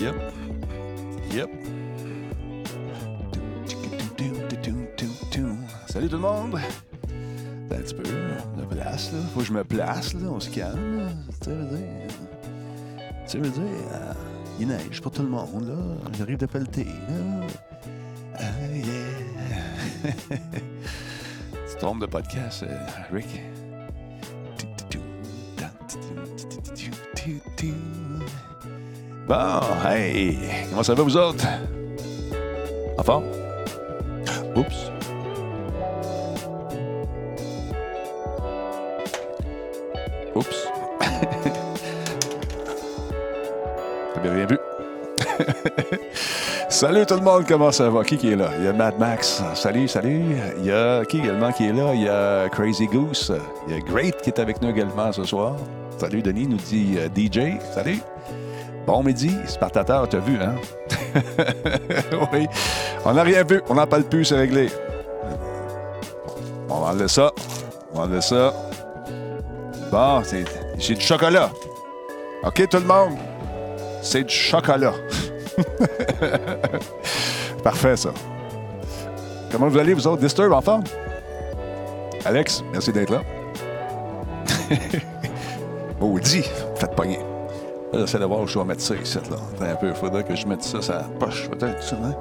Yep. Yep. Salut tout le monde. Un petit peu, de place, là. Faut que je me place, là. On se calme. Tu veux dire. Tu veux dire, euh, il neige pour tout le monde, là. J'arrive de pelleter, là. Ah, yeah. tu tombes de podcast, euh, Rick. Bon, hey, comment ça va vous autres? En forme? Oups. Oups. T'avais rien vu? salut tout le monde, comment ça va? Qui qui est là? Il y a Mad Max. Salut, salut. Il y a qui également qui est là? Il y a Crazy Goose. Il y a Great qui est avec nous également ce soir. Salut Denis, nous dit euh, DJ. Salut. Bon midi, Spartateur, t'as vu, hein? oui. On n'a rien vu. On n'en parle plus, c'est réglé. On va enlever ça. On va enlever ça. Bon, c'est du chocolat. OK, tout le monde? C'est du chocolat. Parfait, ça. Comment vous allez, vous autres? Disturb en forme? Alex, merci d'être là. Maudit, faites pogner. Là, J'essaie de voir où je vais mettre ça ici. Là. Un peu, il faudrait que je mette ça sur la poche, peut-être, ça, hein?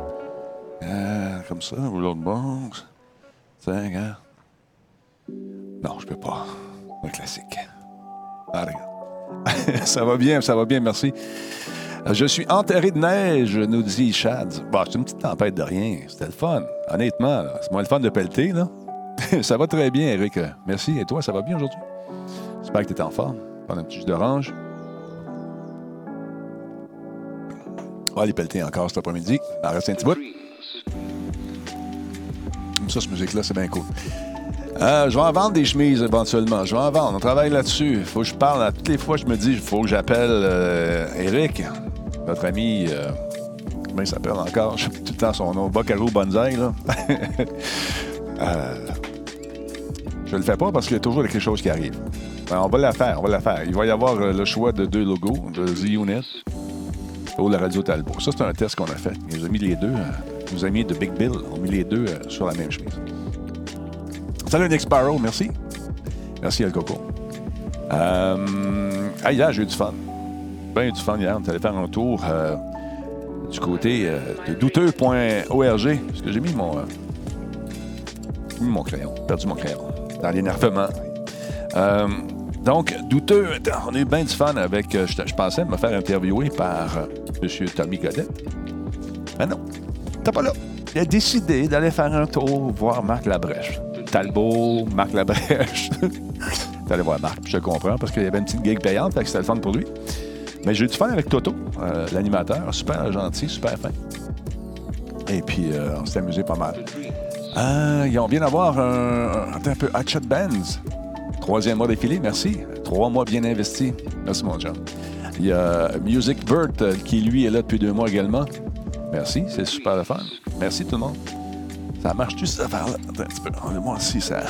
Ah, comme ça, ou l'autre bord. Tiens. Non, je peux pas. Un classique. Ah, regarde. ça va bien, ça va bien, merci. Je suis enterré de neige, nous dit Chad. Bon, c'est une petite tempête de rien. C'était le fun. Honnêtement, là, c'est moins le fun de pelleter, là. ça va très bien, Eric. Merci. Et toi, ça va bien aujourd'hui? J'espère que tu es en forme. Prendre un petit jus d'orange. On va aller pelleter encore cet après-midi. Il en reste un petit bout. Ça, cette musique-là, c'est bien cool. Euh, je vais en vendre des chemises éventuellement. Je vais en vendre. On travaille là-dessus. Faut que je parle. À toutes les fois, je me dis, il faut que j'appelle euh, Eric, notre ami. Euh, comment il s'appelle encore? Je sais tout le temps son nom. Bacaro Bonzai, là. je le fais pas parce qu'il y a toujours quelque chose qui arrive. Ben, on va la faire, on va la faire. Il va y avoir le choix de deux logos, de The Unit la Radio Talbot. Ça, c'est un test qu'on a fait. Ils ont mis les deux. euh, nos amis de Big Bill ont mis les deux euh, sur la même chemise. Salut Nick Sparrow, merci. Merci El Coco. Euh, ah, hier, j'ai eu du fun. Ben du fun hier. On est allé faire un tour euh, du côté de douteux.org. Parce que j'ai mis mon, mis mon crayon. Perdu mon crayon. Dans l'énervement. Donc, douteux, on a eu bien du fun avec. euh, je, pensais me faire interviewer par euh, M. Tommy Godet. Mais non, t'es pas là. Il a décidé d'aller faire un tour voir Marc Labrèche. Talbot, Marc Labrèche. T'allais voir Marc, je comprends, parce qu'il y avait une petite gig payante, fait que c'était le fun pour lui. Mais j'ai eu du fun avec Toto, euh, l'animateur, super gentil, super fin. Et puis, on s'est amusé pas mal. Euh, ils ont bien avoir un, attends un peu, Hatchet Benz. Troisième mois défilé, merci. Trois mois bien investis. Merci, mon John. Il y a Music Bird euh, qui, lui, est là depuis deux mois également. Merci, c'est super le fun. Merci tout le monde. Ça marche-tu, cette affaire-là? Un petit peu. On va voir si ça,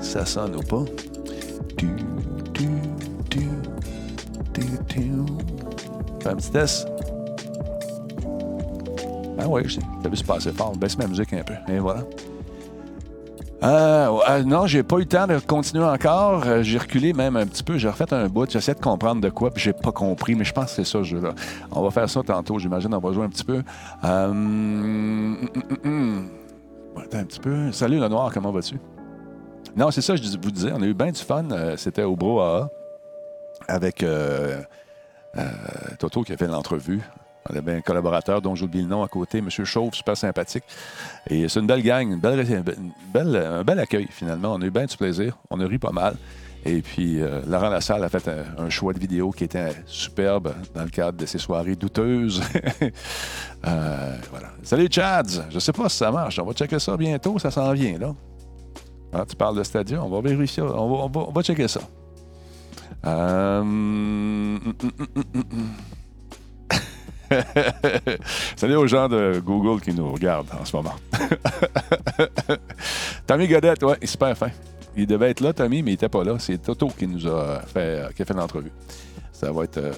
ça sonne ou pas. Tu, tu, tu, tu, tu. Fais un petit test. Ah oui. T'as vu, c'est pas assez fort. Baisse ma musique un peu. Et voilà. Euh, euh, non, j'ai pas eu le temps de continuer encore. Euh, j'ai reculé même un petit peu. J'ai refait un bout. J'essaie de comprendre de quoi, puis j'ai pas compris, mais je pense que c'est ça, ce jeu-là. On va faire ça tantôt, j'imagine. On va jouer un petit peu. Euh, hum, hum, hum. Attends un petit peu. Salut, le noir, comment vas-tu? Non, c'est ça, je vous disais. On a eu bien du fun. Euh, C'était au Brouhaha avec euh, euh, Toto qui a fait l'entrevue. On avait un collaborateur dont j'oublie le nom à côté, M. Chauve, super sympathique. Et c'est une belle gang, une belle, un bel accueil finalement. On a eu bien du plaisir, on a ri pas mal. Et puis, euh, Laurent Lassalle a fait un, choix de vidéo qui était superbe dans le cadre de ces soirées douteuses. Euh, voilà. Salut, Chads! Je sais pas si ça marche. On va checker ça bientôt, ça s'en vient, là. Ah, tu parles de Stadia, on va vérifier, on va, on va- checker ça. Euh, hum, hum, hum. Salut aux gens de Google qui nous regardent en ce moment. Tommy Godette, ouais, super fin. Il devait être là, Tommy, mais il n'était pas là. C'est Toto qui nous a fait, qui a fait l'entrevue. Ça va être. euh,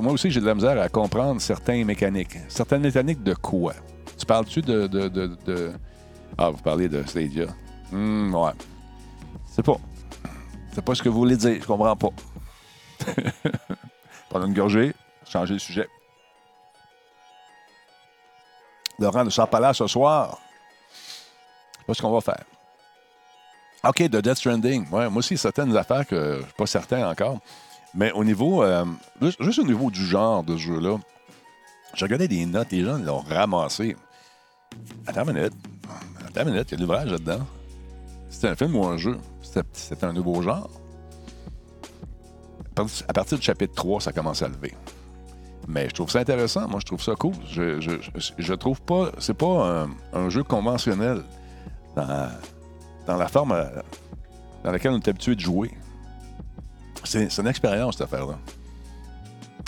moi aussi, j'ai de la misère à comprendre certaines mécaniques. Certaines mécaniques de quoi? Tu parles-tu de, Ah, vous parlez de Stadia. Hmm, ouais. C'est pas. C'est pas ce que vous voulez dire. Je comprends pas. Prendre une gorgée, changer de sujet. Laurent de Sarpala ce soir. Je sais pas ce qu'on va faire. OK, de Death Stranding. Ouais, moi aussi, certaines affaires que je suis pas certain encore. Mais au niveau, euh, juste, au niveau du genre de ce jeu-là, je regardais des notes, les gens l'ont ramassé. Attends une minute. Attends une minute, il y a de l'ouvrage là-dedans. C'était un film ou un jeu? C'était un nouveau genre? À partir du chapitre 3, ça commence à lever. Mais je trouve ça intéressant. Moi, je trouve ça cool. Je, je, je, trouve pas. C'est pas un, jeu conventionnel dans, dans la forme euh, dans laquelle on est habitué de jouer. C'est une expérience, cette affaire-là.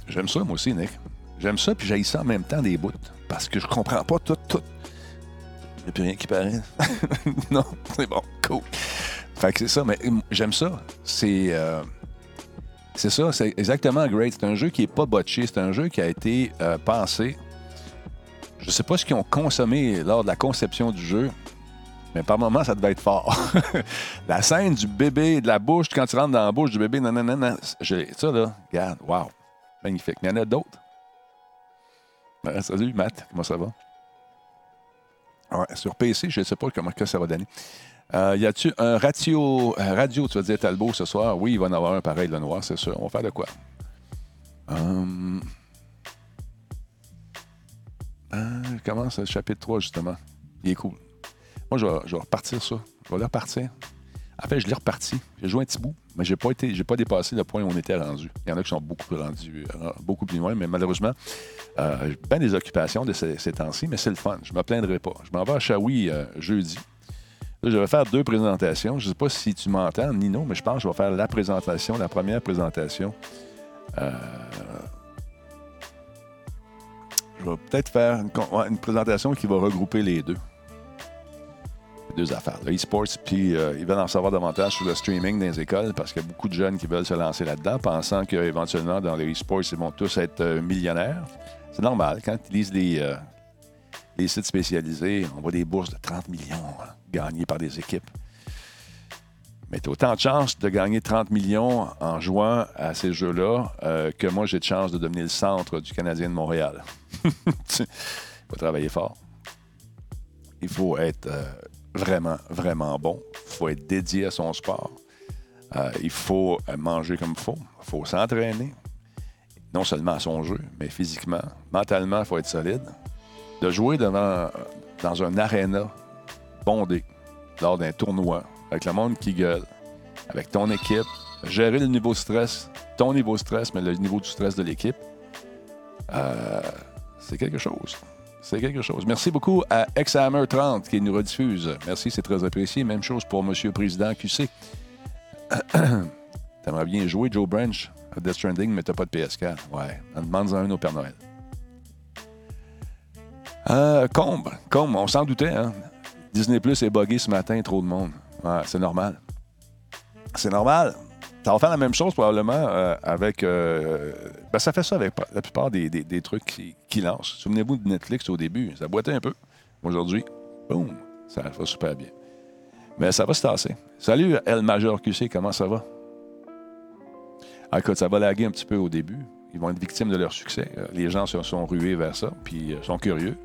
J'aime ça, moi aussi, Nick. J'aime ça, puis j'haïs ça en même temps des bouts. Parce que je comprends pas tout, tout. Il n'y a plus rien qui paraît. non, c'est bon, cool. Fait que c'est ça, mais hum, j'aime ça. C'est. euh, c'est ça, c'est exactement Great. C'est un jeu qui n'est pas botché. C'est un jeu qui a été euh, pensé. Je sais pas ce qu'ils ont consommé lors de la conception du jeu, mais par moments, ça devait être fort. la scène du bébé, de la bouche, quand tu rentres dans la bouche du bébé, non, non, non, non. Ça, là, regarde, wow, magnifique. Il y en a d'autres. Ouais, salut, Matt, comment ça va? Sur PC, je ne sais pas comment que ça va donner. Euh, y a-tu un radio, un radio, tu vas dire Talbot ce soir? Oui, il va en avoir un pareil, le noir, c'est sûr. On va faire de quoi? Hum... Euh, comment c'est le chapitre 3, justement? Il est cool. Moi, je vais, je repartir ça. Je vais le repartir. En fait, je l'ai reparti. J'ai joué un petit bout, mais j'ai pas été, j'ai pas dépassé le point où on était rendu. Il y en a qui sont beaucoup plus rendus, euh, beaucoup plus loin, mais malheureusement, euh, j'ai bien des occupations de ces, temps-ci, mais c'est le fun. Je me plaindrai pas. Je m'en vais à Shawi euh, jeudi. Je vais faire deux présentations. Je ne sais pas si tu m'entends, Nino, mais je pense que je vais faire la présentation, la première présentation. Euh, je vais peut-être faire une, présentation qui va regrouper les deux. Les deux affaires. Le e-sports, puis euh, ils veulent en savoir davantage sur le streaming dans les écoles parce qu'il y a beaucoup de jeunes qui veulent se lancer là-dedans, pensant qu'éventuellement, dans le e-sports, ils vont tous être euh, millionnaires. C'est normal. Quand ils lisent les, les sites spécialisés, on voit des bourses de 30 millions hein, gagnées par des équipes. Mais tu as autant de chances de gagner 30 millions en jouant à ces jeux-là euh, que moi, j'ai de chance de devenir le centre du Canadien de Montréal. Il faut travailler fort. Il faut être euh, vraiment, vraiment bon. Il faut être dédié à son sport. Euh, il faut manger comme il faut. Il faut s'entraîner. Non seulement à son jeu, mais physiquement. Mentalement, il faut être solide. De jouer devant, dans un aréna bondé lors d'un tournoi, avec le monde qui gueule, avec ton équipe, gérer le niveau de stress, ton niveau de stress, mais le niveau du stress de l'équipe, euh, c'est quelque chose. C'est quelque chose. Merci beaucoup à Exhammer 30 qui nous rediffuse. Merci, c'est très apprécié. Même chose pour Monsieur le Président QC. T'aimerais bien jouer Joe Branch à Death Stranding, mais t'as pas de PS4. Ouais, en demande un au Père Noël. Euh, Combe, Combe, on s'en doutait, hein? Disney Plus est buggé ce matin, trop de monde. C'est normal. C'est normal. Ça va faire la même chose probablement euh, avec. euh, ben, ça fait ça avec la plupart des, trucs qui, lancent. Souvenez-vous de Netflix au début, ça boitait un peu. Aujourd'hui, boum, ça va super bien. Mais ça va se tasser. Salut El Major QC, comment ça va? Ah, écoute, ça va laguer un petit peu au début. Ils vont être victimes de leur succès. Euh, Les gens se sont rués vers ça, puis sont curieux.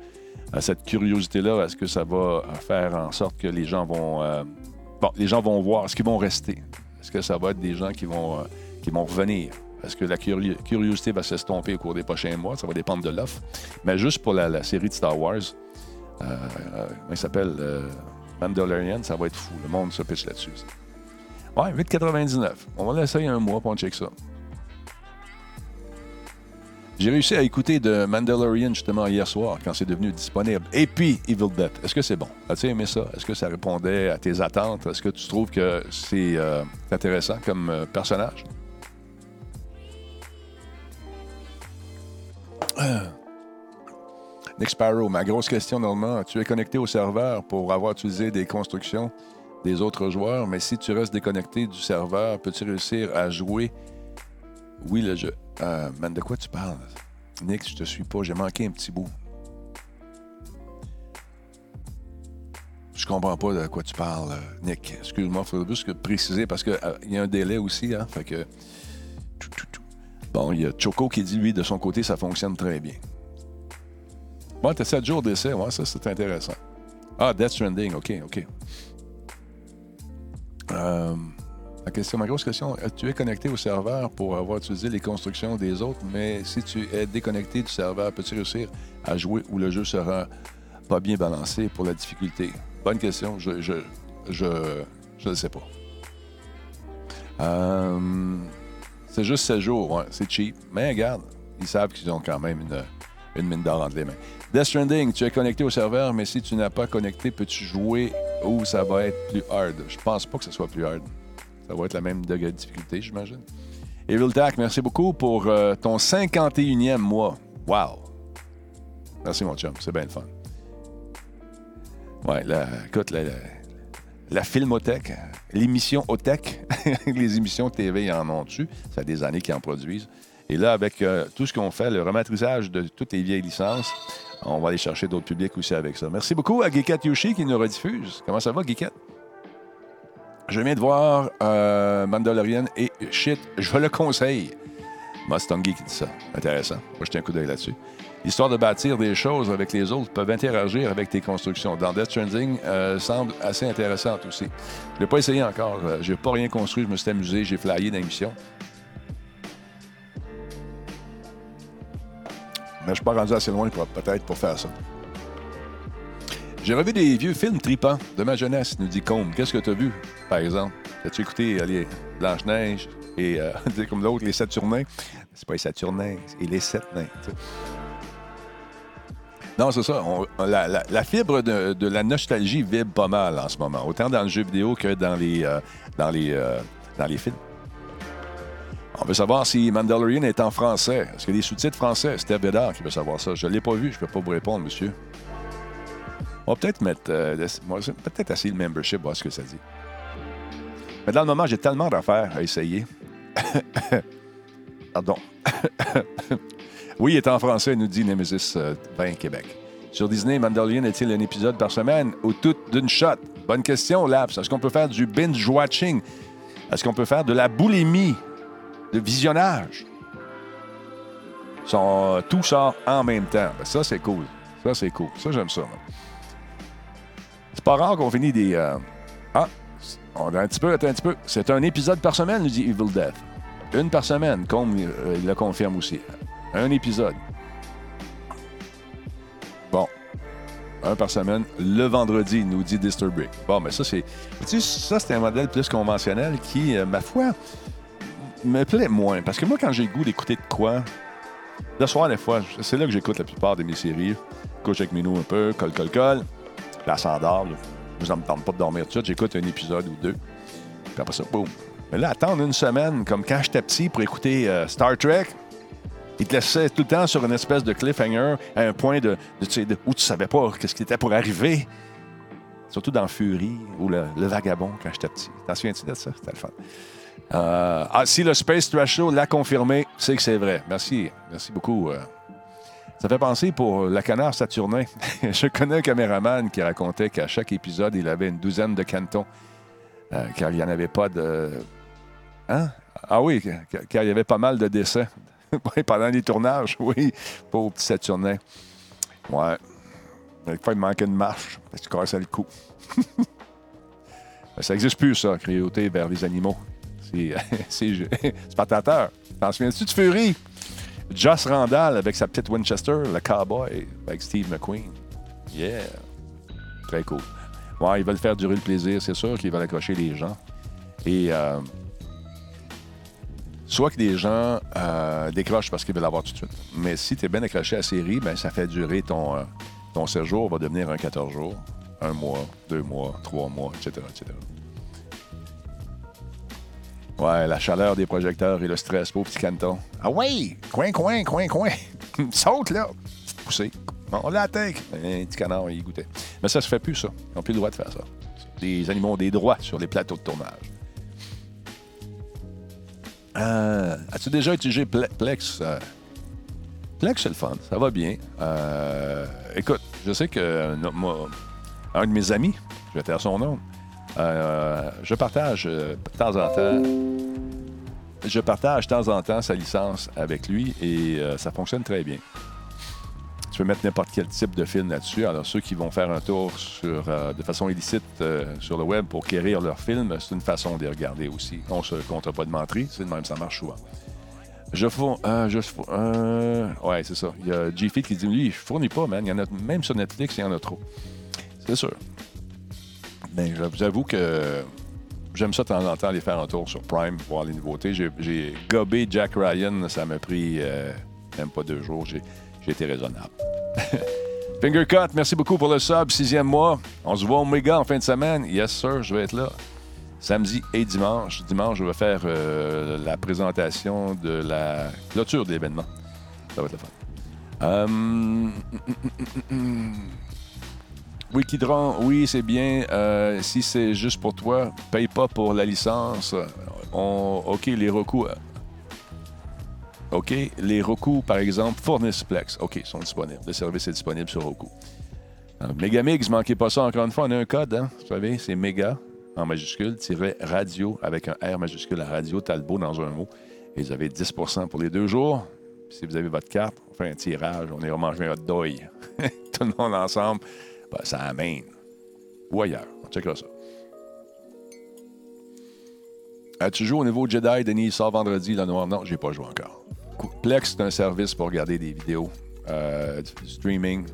Cette curiosité-là, est-ce que ça va euh, faire en sorte que les gens vont. euh, Bon, les gens vont voir. Est-ce qu'ils vont rester? Est-ce que ça va être des gens qui vont, euh, qui vont revenir? Est-ce que la curio- curiosité va s'estomper au cours des prochains mois? Ça va dépendre de l'offre. Mais juste pour la, série de Star Wars, euh, il s'appelle? Mandalorian, ça va être fou. Le monde se pitch là-dessus. Ouais, 8,99. On va l'essayer un mois pour on check ça. J'ai réussi à écouter de Mandalorian justement hier soir quand c'est devenu disponible. Et puis Evil Dead. Est-ce que c'est bon? As-tu aimé ça? Est-ce que ça répondait à tes attentes? Est-ce que tu trouves que c'est euh, intéressant comme euh, personnage? Nick Sparrow, ma grosse question normalement, tu es connecté au serveur pour avoir utilisé des constructions des autres joueurs, mais si tu restes déconnecté du serveur, peux-tu réussir à jouer? Oui, le jeu. Euh, man, de quoi tu parles? Nick, je te suis pas. J'ai manqué un petit bout. Je comprends pas de quoi tu parles, euh, Nick. Excuse-moi, il faudrait juste préciser parce qu'il euh, y a un délai aussi. Hein, fait que... Bon, il y a Choco qui dit, lui, de son côté, ça fonctionne très bien. Bon, t'as 7 jours d'essai, ouais, ça, c'est intéressant. Ah, Death Stranding, OK, OK. Euh, la question, ma grosse question, tu es connecté au serveur pour avoir utilisé les constructions des autres, mais si tu es déconnecté du serveur, peux-tu réussir à jouer où le jeu sera pas bien balancé pour la difficulté? Bonne question, je je, je, je ne sais pas. Euh, c'est juste 7 jours, c'est cheap. Mais regarde, ils savent qu'ils ont quand même une, une mine d'or entre les mains. Death Stranding, tu es connecté au serveur, mais si tu n'as pas connecté, peux-tu jouer où ça va être plus hard? Je pense pas que ce soit plus hard. Ça va être la même degré de difficulté, j'imagine. Evil Tac, merci beaucoup pour euh, ton 51e mois. Wow! Merci, mon chum. C'est bien le fun. Ouais, la, écoute, la, la, Filmothèque, l'émission Otech, les émissions TV, en ont dessus. Ça fait des années qu'ils en produisent. Et là, avec euh, tout ce qu'on fait, le rematrisage de toutes les vieilles licences, on va aller chercher d'autres publics aussi avec ça. Merci beaucoup à Geekette Yoshi qui nous rediffuse. Comment ça va, Geekette? Je viens de voir euh, Mandalorian et shit, je le conseille. Mustangi qui dit ça. Intéressant. Moi, je tiens un coup d'œil là-dessus. L'histoire de bâtir des choses avec les autres peuvent interagir avec tes constructions. Dans Death Stranding, euh, semble assez intéressante aussi. Je ne l'ai pas essayé encore. Euh, je n'ai pas rien construit. Je me suis amusé. J'ai flyé dans l'émission. Mais je suis pas rendu assez loin peut-être pour faire ça. J'ai revu des vieux films tripants de ma jeunesse, nous dit Combe. Qu'est-ce que tu as vu, par exemple? As-tu écouté allez, Blanche-Neige et, euh, comme l'autre, Les Saturnins? C'est pas les Saturnins, c'est les Sept Nains. Non, c'est ça. la, fibre de, la nostalgie vibre pas mal en ce moment, autant dans le jeu vidéo que dans les, euh, dans les, euh, dans les films. On veut savoir si Mandalorian est en français. Est-ce qu'il y a des sous-titres français? Steve Bédard qui veut savoir ça. Je ne l'ai pas vu, je ne peux pas vous répondre, monsieur. On va peut-être mettre. Euh, peut-être essayer le membership, voir ce que ça dit. Mais dans le moment, j'ai tellement d'affaires à essayer. Pardon. oui, il est en français, nous dit Nemesis 20 euh, Québec. Sur Disney, Mandalorian est-il un épisode par semaine ou tout d'une shot? Bonne question, Laps. Est-ce qu'on peut faire du binge-watching? Est-ce qu'on peut faire de la boulimie? de visionnage? Tout sort en même temps. Ça, c'est cool. Ça, c'est cool. Ça, j'aime ça. Pas rare qu'on finit des. Euh, ah, on a un petit peu, un petit peu. C'est un épisode par semaine, nous dit Evil Death. Une par semaine, comme euh, il le confirme aussi. Un épisode. Bon. Un par semaine, le vendredi, nous dit Disturbic. Bon, mais ça, c'est. Tu sais, ça, c'est un modèle plus conventionnel qui, euh, ma foi, me plaît moins. Parce que moi, quand j'ai le goût d'écouter de quoi, le soir, des fois, c'est là que j'écoute la plupart de mes séries. Couche avec Minou un peu, col, col, col. La s'endort. Je ne me tente pas de dormir tout de. J'écoute un épisode ou deux. Puis après ça, boum. Mais là, attendre une semaine, comme quand j'étais petit pour écouter euh, Star Trek, il te laissait tout le temps sur une espèce de cliffhanger à un point où tu savais pas ce qui était pour arriver. Surtout dans Fury ou le, Vagabond quand j'étais petit. T'en souviens-tu de ça? C'était le fun. Euh, ah, si le Space Trash Show l'a confirmé, c'est que c'est vrai. Merci. Merci beaucoup. Euh. Ça fait penser pour la canard Saturnin. Je connais un caméraman qui racontait qu'à chaque épisode, il avait une douzaine de cantons, euh, car il n'y en avait pas de. Hein? Ah oui, car il y avait pas mal de décès pendant les tournages. Oui, pauvre petit Saturnin. Ouais. Fois, il manquait une marche. Tu cassais le cou. ça n'existe plus, ça, cruauté vers les animaux. C'est spectateur. T'en souviens-tu de Fury? Joss Randall avec sa petite Winchester, le cowboy, avec Steve McQueen. Yeah. Très cool. Ouais, ils veulent faire durer le plaisir, c'est sûr qu'ils veulent accrocher les gens. Et euh, soit que les gens euh, décrochent parce qu'ils veulent l'avoir tout de suite. Mais si tu es bien accroché à la série, ben, ça fait durer ton, euh, ton séjour, va devenir un 14 jours, un mois, deux mois, trois mois, etc. etc. Ouais, la chaleur des projecteurs et le stress, pauvre petit canton. Ah oui! Coin, coin, coin, coin! Saute là! Poussé. On l'attaque! Un petit canard, il goûtait. Mais ça se fait plus, ça. Ils n'ont plus le droit de faire ça. Les animaux ont des droits sur les plateaux de tournage. Euh, As-tu déjà utilisé Ple- Plex? Euh, Plex, c'est le fun. Ça va bien. Euh, écoute, je sais que euh, un de mes amis, je vais taire son nom, euh, je partage euh, de temps en temps. Je partage de temps en temps sa licence avec lui et euh, ça fonctionne très bien. Tu peux mettre n'importe quel type de film là-dessus. Alors, ceux qui vont faire un tour de façon illicite sur le web pour quérir leur film, c'est une façon de les regarder aussi. On se compte pas de mentir, c'est de même, ça marche souvent. Je fournis. Ouais, c'est ça. Il y a G-Fit qui dit lui, je fournis pas, man. Il y en a, même sur Netflix, il y en a trop. C'est sûr. Ben, je vous avoue que j'aime ça de temps en temps aller faire un tour sur Prime, voir les nouveautés. J'ai, gobé Jack Ryan, ça m'a pris euh, même pas deux jours. J'ai, été raisonnable. Fingercut, merci beaucoup pour le sub, sixième mois. On se voit au Méga en fin de semaine. Yes, sir, je vais être là. Samedi et dimanche. Dimanche, je vais faire euh, la présentation de la clôture de l'événement. Ça va être le fun. Euh, Wikidron, oui, c'est bien. Euh, si c'est juste pour toi, paye pas pour la licence. OK, les recours. OK, les recours, par exemple, fournissent Plex. OK, sont disponibles. Le service est disponible sur Roku. Euh, Megamix, manquez pas ça encore une fois. On a un code, hein? Vous savez, c'est méga en majuscule, tiret radio avec un R majuscule à radio Talbot dans un mot. Et vous avez 10% pour les deux jours. Si vous avez votre carte, on fait un tirage, on ira manger un dog. Tout le monde ensemble. Ça amène. Ou ailleurs. On checkera ça. As-tu joué au niveau Jedi, Denis? Sort vendredi, le noir? Non, j'ai pas joué encore. Plex, c'est un service pour regarder des vidéos, euh, streaming,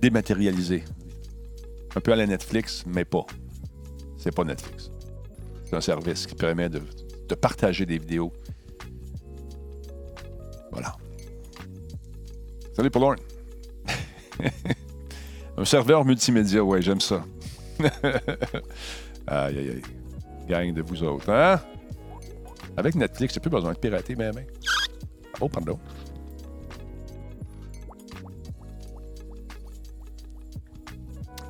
dématérialisé. Un peu à la Netflix, mais pas. C'est pas Netflix. C'est un service qui permet de, partager des vidéos. Voilà. Salut Paul. Un serveur multimédia, ouais, j'aime ça. aïe, aïe, aïe. Gang de vous autres, hein? Avec Netflix, t'as plus besoin de pirater, mais mais. Oh, pardon.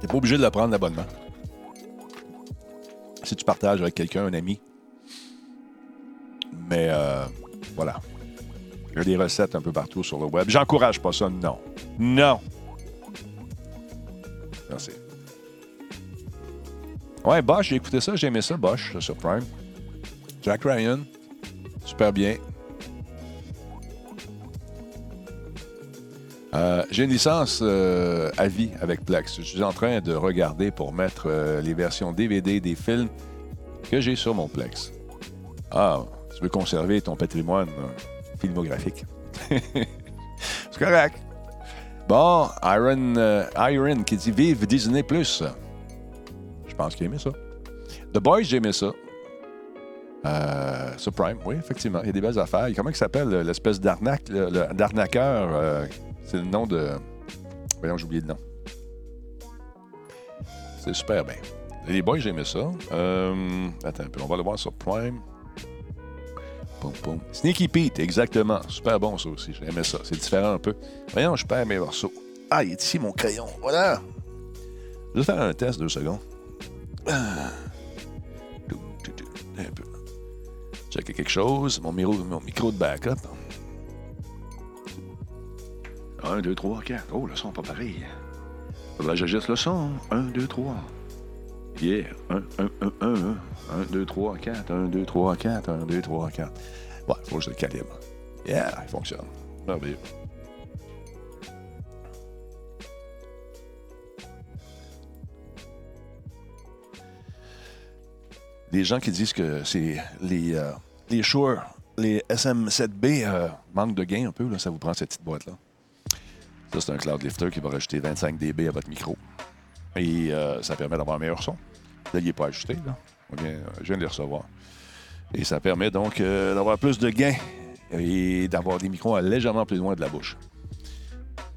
T'es pas obligé de le prendre l'abonnement. Si tu partages avec quelqu'un, un ami. Mais euh, voilà. Il y a des recettes un peu partout sur le web. J'encourage pas ça, non. Non. Ouais, Bosch, j'ai écouté ça, j'ai aimé ça, Bosch, sur Prime. Jack Ryan, super bien. Euh, j'ai une licence euh, à vie avec Plex. Je suis en train de regarder pour mettre euh, les versions DVD des films que j'ai sur mon Plex. Ah, tu veux conserver ton patrimoine filmographique. C'est correct. Bon, Iron, Iron qui dit Vive Disney Plus. Je pense qu'il aimait ça. The Boys, j'ai aimé ça. Euh, sur Prime, oui, effectivement. Il y a des belles affaires. Comment il s'appelle euh, l'espèce d'arnaque, d'arnaqueur euh, C'est le nom de. Voyons, j'ai oublié le nom. C'est super bien. Les Boys, j'ai aimé ça. Euh, attends un peu, on va le voir sur Prime. Poum. Sneaky Pete, exactement. Super bon, ça aussi. J'ai aimé ça. C'est différent un peu. Voyons, je perds mes morceaux. Ah, il est ici, mon crayon. Voilà. Je vais faire un test, deux secondes. Un. Checker quelque chose. Mon micro, mon micro de backup. 1, 2, 3, 4. Oh, le son pas pareil. Faudrait que j'ajuste le son. 1, 2, 3. Yeah. 1, 1, 1, 1, 1. 1, 2, 3, 4. 1, 2, 3, 4. 1, 2, 3, 4. Ouais, faut que je le calibre. Yeah, il fonctionne. Merveilleux. Les gens qui disent que c'est les, euh, les Shure, les SM7B euh, manquent de gain un peu, là, ça vous prend cette petite boîte-là. Ça, c'est un cloud lifter qui va rajouter 25 dB à votre micro. Et euh, ça permet d'avoir un meilleur son. Là, il n'est pas ajusté, là. Vient- je viens de les recevoir. Et ça permet donc euh, d'avoir plus de gain et d'avoir des micros légèrement plus loin de la bouche.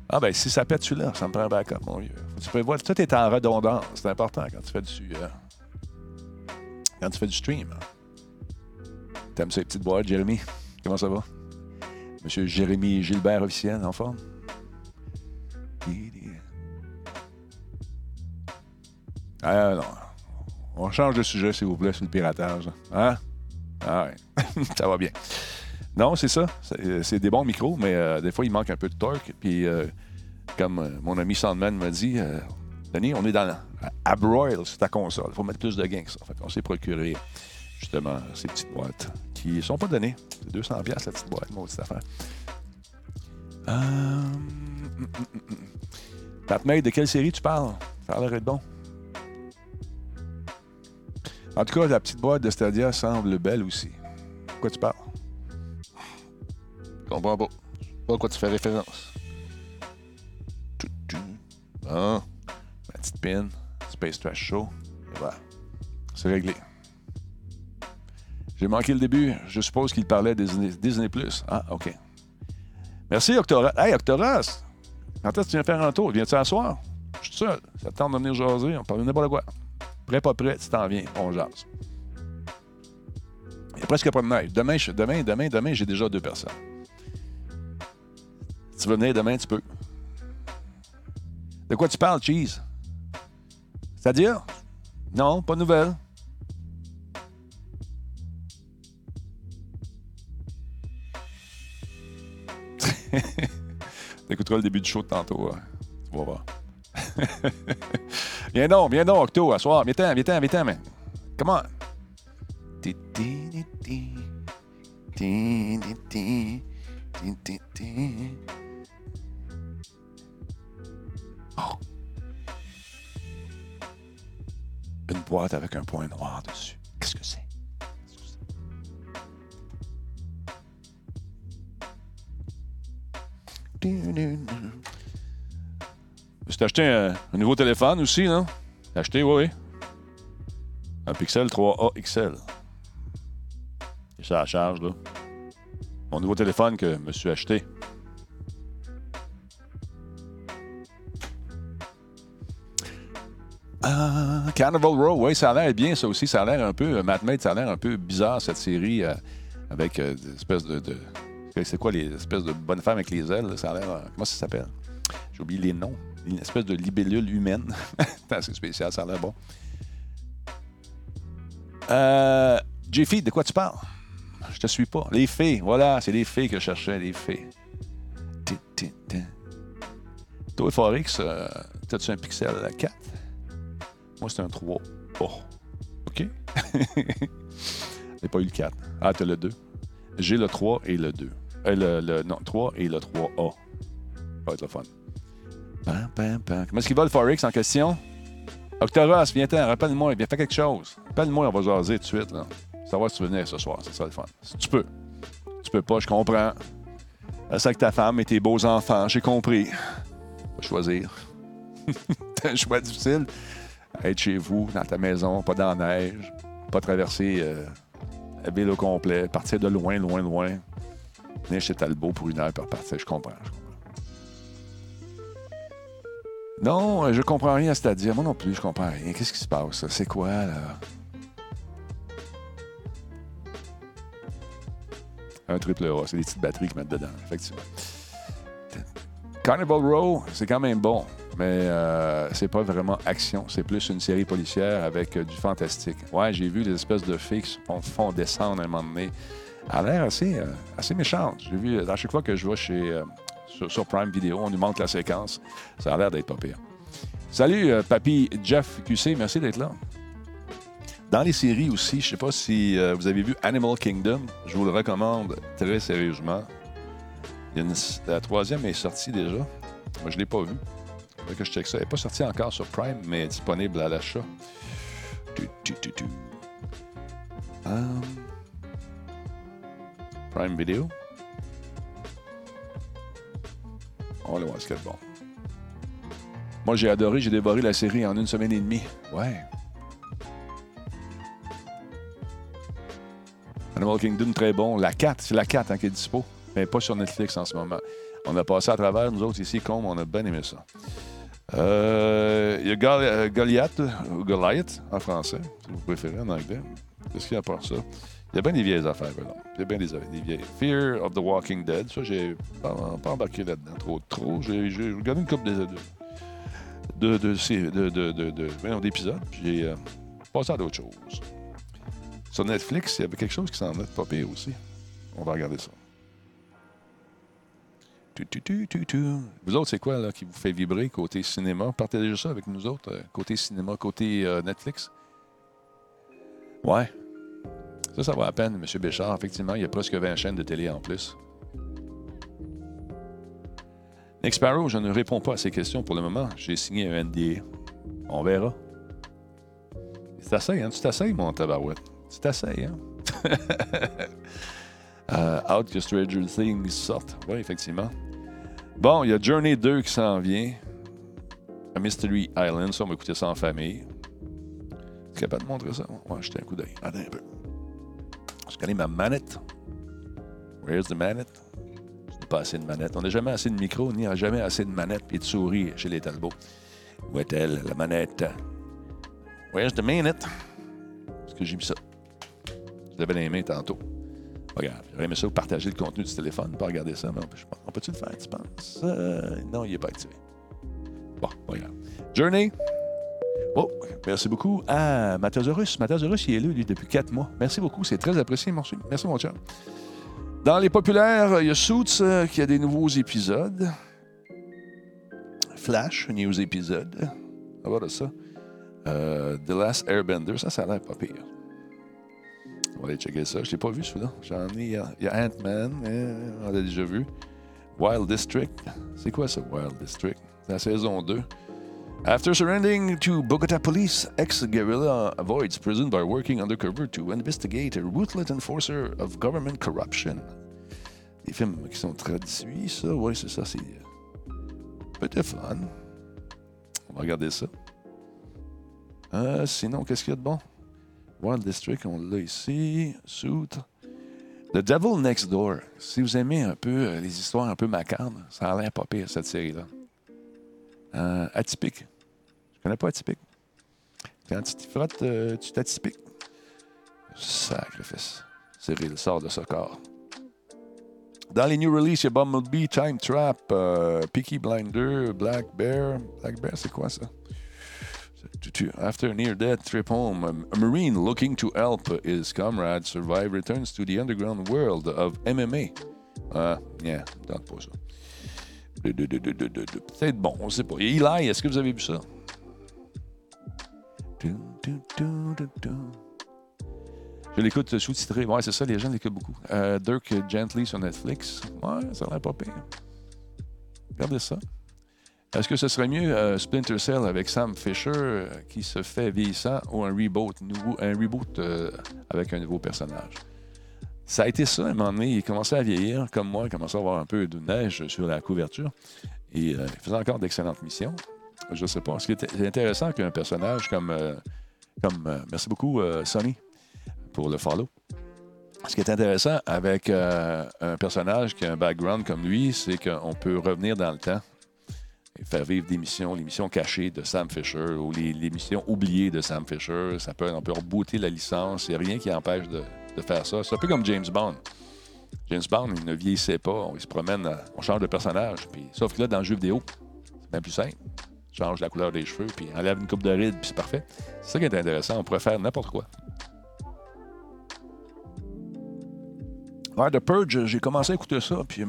Ah ben si ça pète celui-là, ça me prend un backup, mon vieux. Tu prévois, tout est en redondance. C'est important quand tu fais du, euh, quand tu fais du stream. T'aimes ces petites boîtes, Jérémy? Comment ça va? Monsieur Jérémy Gilbert officiel, en forme? Ah non. On change de sujet, s'il vous plaît, sur le piratage. Hein? Ah ouais, ça va bien. Non, c'est ça. C'est des bons micros, mais euh, des fois, il manque un peu de torque. Puis, euh, comme euh, mon ami Sandman m'a dit, Denis, on est dans à broil sur ta console. Il faut mettre plus de gains que ça. Fait qu'on s'est procuré justement ces petites boîtes qui sont pas données. C'est 200 pièces la petite boîte, mon petite affaire. Euh... hum. Pat May, de quelle série tu parles? Ça a l'air bon. En tout cas, la petite boîte de Stadia semble belle aussi. Pourquoi tu parles? Je comprends pas. Je sais pas à quoi tu fais référence. Ah, petite pin, Space Trash Show. Et voilà. C'est réglé. J'ai manqué le début. Je suppose qu'il parlait des Disney, Disney+. Ah, OK. Merci, Octoras. Hey, Octoras! Quand est-ce que tu viens faire un tour? Viens-tu asseoir? Je suis seul. Ça te tente de venir jaser. On parle n'importe quoi. Prêt, pas prêt, tu t'en viens. On jase. Il n'y a presque pas de neige. Demain, demain, demain, demain, j'ai déjà deux personnes. Tu veux venir demain, tu peux. De quoi tu parles, Cheese? C'est-à-dire? Non, pas de nouvelles. T'écouteras le début du show de tantôt. hein. Tu voir. viens donc, viens donc, Octo, à soir. Viens-t'en, viens-t'en, viens-t'en, ti, ti. Oh. Une boîte avec un point noir dessus. Qu'est-ce que c'est? C'est? Je t'ai acheté un, nouveau téléphone aussi, non? Acheté, oui, oui. Un Pixel 3A XL. Et ça à charge, là. Mon nouveau téléphone que je me suis acheté. Ah, Carnival Row, oui, ça a l'air bien, ça aussi. Ça a l'air un peu, euh, Matt Mate, ça a l'air un peu bizarre, cette série, euh, avec euh, des espèces de. c'est quoi les espèces de bonnes femmes avec les ailes? Ça a l'air. comment ça s'appelle? J'ai oublié les noms. Une espèce de libellule humaine. C'est assez spécial, ça a l'air bon. J-Feed, de quoi tu parles? Je te suis pas. Les fées, voilà, c'est les fées que je cherchais, les fées. Toi, Forex, t'as-tu un Pixel 4? Moi, c'est un 3. Oh, OK. J'ai pas eu le 4. Ah, t'as le 2. J'ai le 3 et le 2. Euh, le, non, 3 et le 3A. Ça va être le fun. Pam, pam, pam. Comment est-ce qu'il va le Forex en question? Octoras, viens-t'en, rappelle-moi, viens faire quelque chose. Rappelle-moi, on va jaser tout de suite. Là. Savoir si tu veux venir ce soir, ça le fun. Si tu peux. Tu peux pas, je comprends. C'est avec ta femme et tes beaux enfants, j'ai compris. Faut choisir. T'as un choix difficile. Être chez vous, dans ta maison, pas dans la neige, pas traverser euh, la ville au complet, partir de loin, loin, loin. Venir chez Talbot pour une heure puis repartir. Je comprends, je comprends. Non, euh, je comprends rien à ce dire. Moi non plus, je comprends rien. Qu'est-ce qui se passe? C'est quoi, là? Un triple A, c'est des petites batteries qu'ils mettent dedans, effectivement. Carnival Row, c'est quand même bon, mais euh, c'est pas vraiment action. C'est plus une série policière avec euh, du fantastique. Ouais, j'ai vu des espèces de filles qui font, descendre à un moment donné. Elle a l'air assez, euh, assez méchante. J'ai vu, à chaque fois que je vais chez, euh, sur, Prime Video, on nous montre la séquence. Ça a l'air d'être pas pire. Salut, euh, papy Jeff QC, merci d'être là. Dans les séries aussi, je sais pas si euh, vous avez vu Animal Kingdom. Je vous le recommande très sérieusement. La troisième est sortie déjà. Moi, je ne l'ai pas vue. Que je check ça. Elle n'est pas sortie encore sur Prime, mais est disponible à l'achat. Tu, tu, tu, tu. Um, Prime Video. On va voir ce a de bon. Moi, j'ai adoré, j'ai dévoré la série en une semaine et demie. Ouais. Animal Kingdom, très bon. La 4, c'est la 4 hein, qui est dispo, mais pas sur Netflix en ce moment. On a passé à travers, nous autres ici, comme on a bien aimé ça. Euh, Il y a euh, Goliath, ou Goliath en français, si vous préférez en anglais. Qu'est-ce qu'il y a à part ça? Il y a bien des vieilles affaires, là. Il y a bien des, vieilles. Fear of the Walking Dead, ça, j'ai pas, pas embarqué là-dedans trop. trop. J'ai regardé une couple de, de, de, j'ai passé à d'autres choses. Sur Netflix, il y avait quelque chose qui s'en est pire aussi. On va regarder ça. Vous autres, c'est quoi là, qui vous fait vibrer côté cinéma? Partagez ça avec nous autres, euh, côté cinéma, côté euh, Netflix. Ouais. Ça, ça va à peine, M. Béchard. Effectivement, il y a presque 20 chaînes de télé en plus. Nick Sparrow, je ne réponds pas à ces questions pour le moment. J'ai signé un NDA. On verra. Tu t'essayes, hein? Tu t'essayes, mon tabarouette. Tu t'essayes, hein? Euh, out que Stranger Things sorte. Oui, effectivement. Bon, il y a Journey 2 qui s'en vient. A Mystery Island. Ça, on va écouter ça en famille. Tu capable de montrer ça? Ouais, jeter un coup d'œil. Attends un peu. Je connais ma manette. Where's the manette? Je n'ai pas assez de manette. On n'a jamais assez de micro, ni jamais assez de manette et de souris chez les Talbots. Où est-elle, la manette? Where's the manette? Est-ce que j'ai mis ça? Je l'avais dans les mains tantôt. Regarde, j'aurais aimé ça partager le contenu du téléphone, pas regarder ça, mais on peut-tu le faire, tu penses? Euh, non, il n'est pas activé. Bon, regarde. Journey. Oh, merci beaucoup. Ah, Matazorus. Matazorus, il est là, depuis quatre mois. Merci beaucoup, c'est très apprécié, merci, merci mon cher. Dans les populaires, il y a Suits euh, qui a des nouveaux épisodes. Flash, nouveau épisode. On va voir ça. Euh, The Last Airbender, ça, ça a l'air pas pire. On va aller checker ça. Je l'ai pas vu celui-là. J'en ai. Il y a Ant-Man, on l'a déjà vu. Wild District. C'est quoi ça, Wild District? C'est la saison 2. After surrendering to Bogota police, ex-guerrilla avoids prison by working undercover to investigate a ruthless enforcer of government corruption. Des films qui sont traduits, ça. Oui, c'est ça. C'est peut-être fun. On va regarder ça. Euh, sinon, qu'est-ce qu'il y a de bon? Wild District, on l'a ici. Suit. The Devil Next Door. Si vous aimez un peu euh, les histoires un peu macabres, ça a l'air pas pire, cette série-là. Euh, atypique. Je connais pas atypique. Quand tu t'y frottes, euh, tu t'atypiques. Sacrifice. Cyril sort de ce corps. Dans les new releases, il y a Bumblebee, Time Trap, euh, Peaky Blinder, Black Bear. Black Bear, c'est quoi ça? After a near-death trip home, a Marine looking to help his comrade survive returns to the underground world of MMA. Ah, yeah, tente pas ça. Peut-être bon, on sait pas. Eli, est-ce que vous avez vu ça? Je l'écoute sous-titré. Ouais, c'est ça, les gens l'écoutent beaucoup. Euh, Dirk Gently sur Netflix. Ouais, ça a l'air pas pire. Regardez ça. Est-ce que ce serait mieux euh, Splinter Cell avec Sam Fisher euh, qui se fait vieillissant ou un reboot, un reboot euh, avec un nouveau personnage? Ça a été ça, à un moment donné. Il commençait à vieillir, comme moi, il commençait à avoir un peu de neige sur la couverture. Et il faisait encore d'excellentes missions. Je ne sais pas. C'est intéressant qu'un personnage comme. comme merci beaucoup, Sonny, pour le follow. Ce qui est intéressant avec un personnage qui a un background comme lui, c'est qu'on peut revenir dans le temps faire vivre des missions, les missions cachées de Sam Fisher ou les, missions oubliées de Sam Fisher. Ça peut, on peut rebooter la licence. Il n'y a rien qui empêche de, faire ça. C'est un peu comme James Bond. James Bond, il ne vieillissait pas. Il se promène, on change de personnage. Puis, sauf que là, dans le jeu vidéo, c'est bien plus simple. Change la couleur des cheveux, puis enlève une coupe de rides, puis c'est parfait. C'est ça qui est intéressant. On pourrait faire n'importe quoi. Ouais, The Purge, j'ai commencé à écouter ça, puis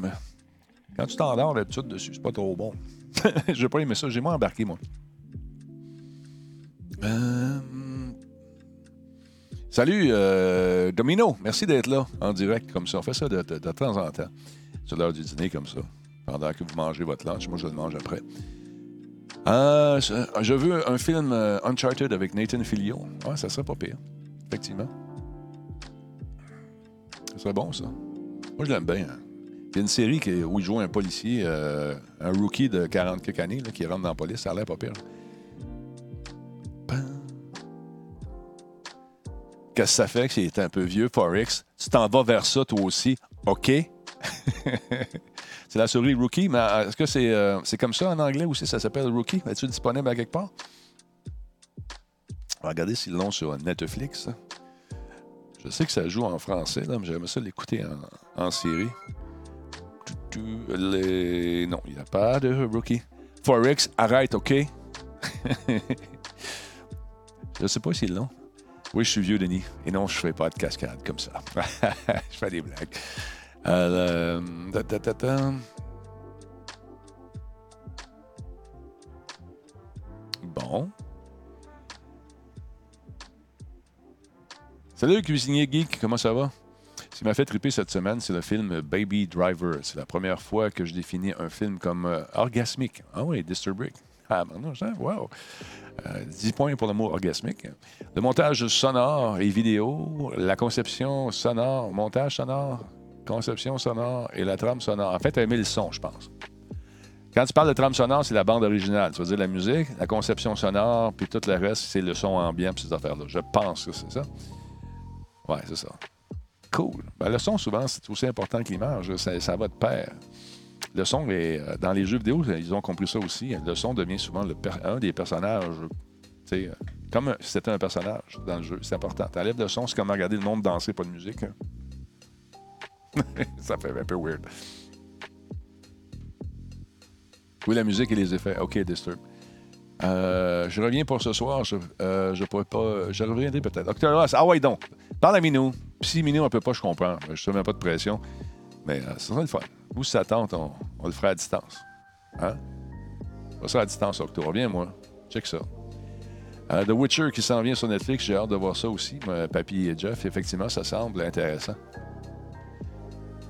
quand tu t'endors d'habitude dessus, c'est pas trop bon. Je n'ai pas aimé ça. J'ai moins embarqué, moi. Euh, salut, euh, Domino. Merci d'être là en direct comme ça. On fait ça de, temps en temps. C'est l'heure du dîner comme ça. Pendant que vous mangez votre lunch. Moi, je le mange après. Euh, je veux un film Uncharted avec Nathan Fillion. Ouais, ça serait pas pire. Effectivement. Ça serait bon, ça. Moi, je l'aime bien. Hein. Il y a une série où il joue un policier, euh, un rookie de 40 quelques années qui rentre dans la police. Ça a l'air pas pire. Qu'est-ce que ça fait que c'est un peu vieux, Forex? Tu t'en vas vers ça, toi aussi. OK? c'est la souris Rookie, mais est-ce que c'est euh, c'est comme ça en anglais aussi? Ça s'appelle Rookie? Es-tu disponible à quelque part? Regarder s'ils l'ont sur Netflix. Je sais que ça joue en français, là, mais j'aimerais ça l'écouter en série. Non, il n'y a pas de rookie. Forex, arrête, OK? Je ne sais pas s'ils l'ont. Oui, je suis vieux, Denis. Et non, je ne fais pas de cascade comme ça. je fais des blagues. Euh, bon. Salut, cuisinier geek. Comment ça va? Ce qui m'a fait triper cette semaine, c'est le film Baby Driver. C'est la première fois que je définis un film comme euh, orgasmique. Ah oui, Disturbic. Ah, non, wow. 10 euh, points pour le mot orgasmique. Le montage sonore et vidéo, la conception sonore, montage sonore, conception sonore et la trame sonore. En fait, tu as aimé le son, je pense. Quand tu parles de trame sonore, c'est la bande originale. Tu veux dire la musique, la conception sonore, puis tout le reste, c'est le son ambiant, puis ces affaires-là. Je pense que c'est ça. Ouais, c'est ça. Cool. Ben, le son, souvent, c'est aussi important que l'image. Ça, ça va de pair. Le son, euh, dans les jeux vidéo, ils ont compris ça aussi. Le son devient souvent le un des personnages. Euh, comme c'était un personnage dans le jeu. C'est important. Tu enlèves le son, c'est comme regarder le monde danser, pas de musique. Hein. ça fait un peu weird. Oui, la musique et les effets. OK, Disturb. Euh, je reviens pour ce soir. Je, ne pourrais pas. Je reviendrai peut-être. Docteur Ross, ah ouais, donc. Parle à Minou. Si Minou, un peu pas, je comprends. Je ne mets pas de pression. Mais euh, ça sera le fun. Vous, si ça tente, on, le fera à distance. Hein? Ça à distance, Octo. Reviens, moi. Check ça. Euh, The Witcher qui s'en vient sur Netflix, j'ai hâte de voir ça aussi, Papy et Jeff. Effectivement, ça semble intéressant.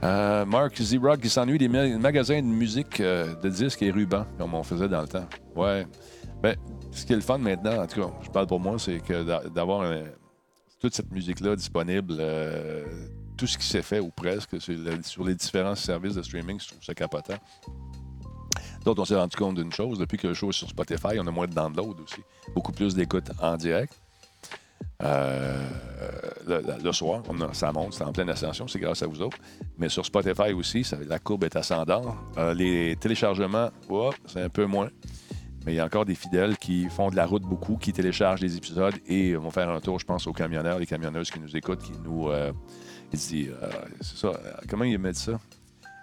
Euh, Mark Z-Rock qui s'ennuie des magasins de musique, de disques et rubans, comme on faisait dans le temps. Ouais. Ben, ce qui est le fun maintenant, en tout cas, je parle pour moi, c'est que d'avoir toute cette musique-là disponible tout ce qui s'est fait, ou presque, sur les différents services de streaming, je trouve ça capotant. Donc, on s'est rendu compte d'une chose, depuis que le show est sur Spotify, on a moins de download aussi. Beaucoup plus d'écoute en direct. Euh, le, soir, ça monte, c'est en pleine ascension, c'est grâce à vous autres. Mais sur Spotify aussi, la courbe est ascendante. Euh, les téléchargements, c'est un peu moins. Mais il y a encore des fidèles qui font de la route beaucoup, qui téléchargent les épisodes et vont faire un tour, je pense, aux camionneurs, les camionneuses qui nous écoutent, qui nous, euh, dit, euh, c'est ça, euh, comment il m'a dit ça?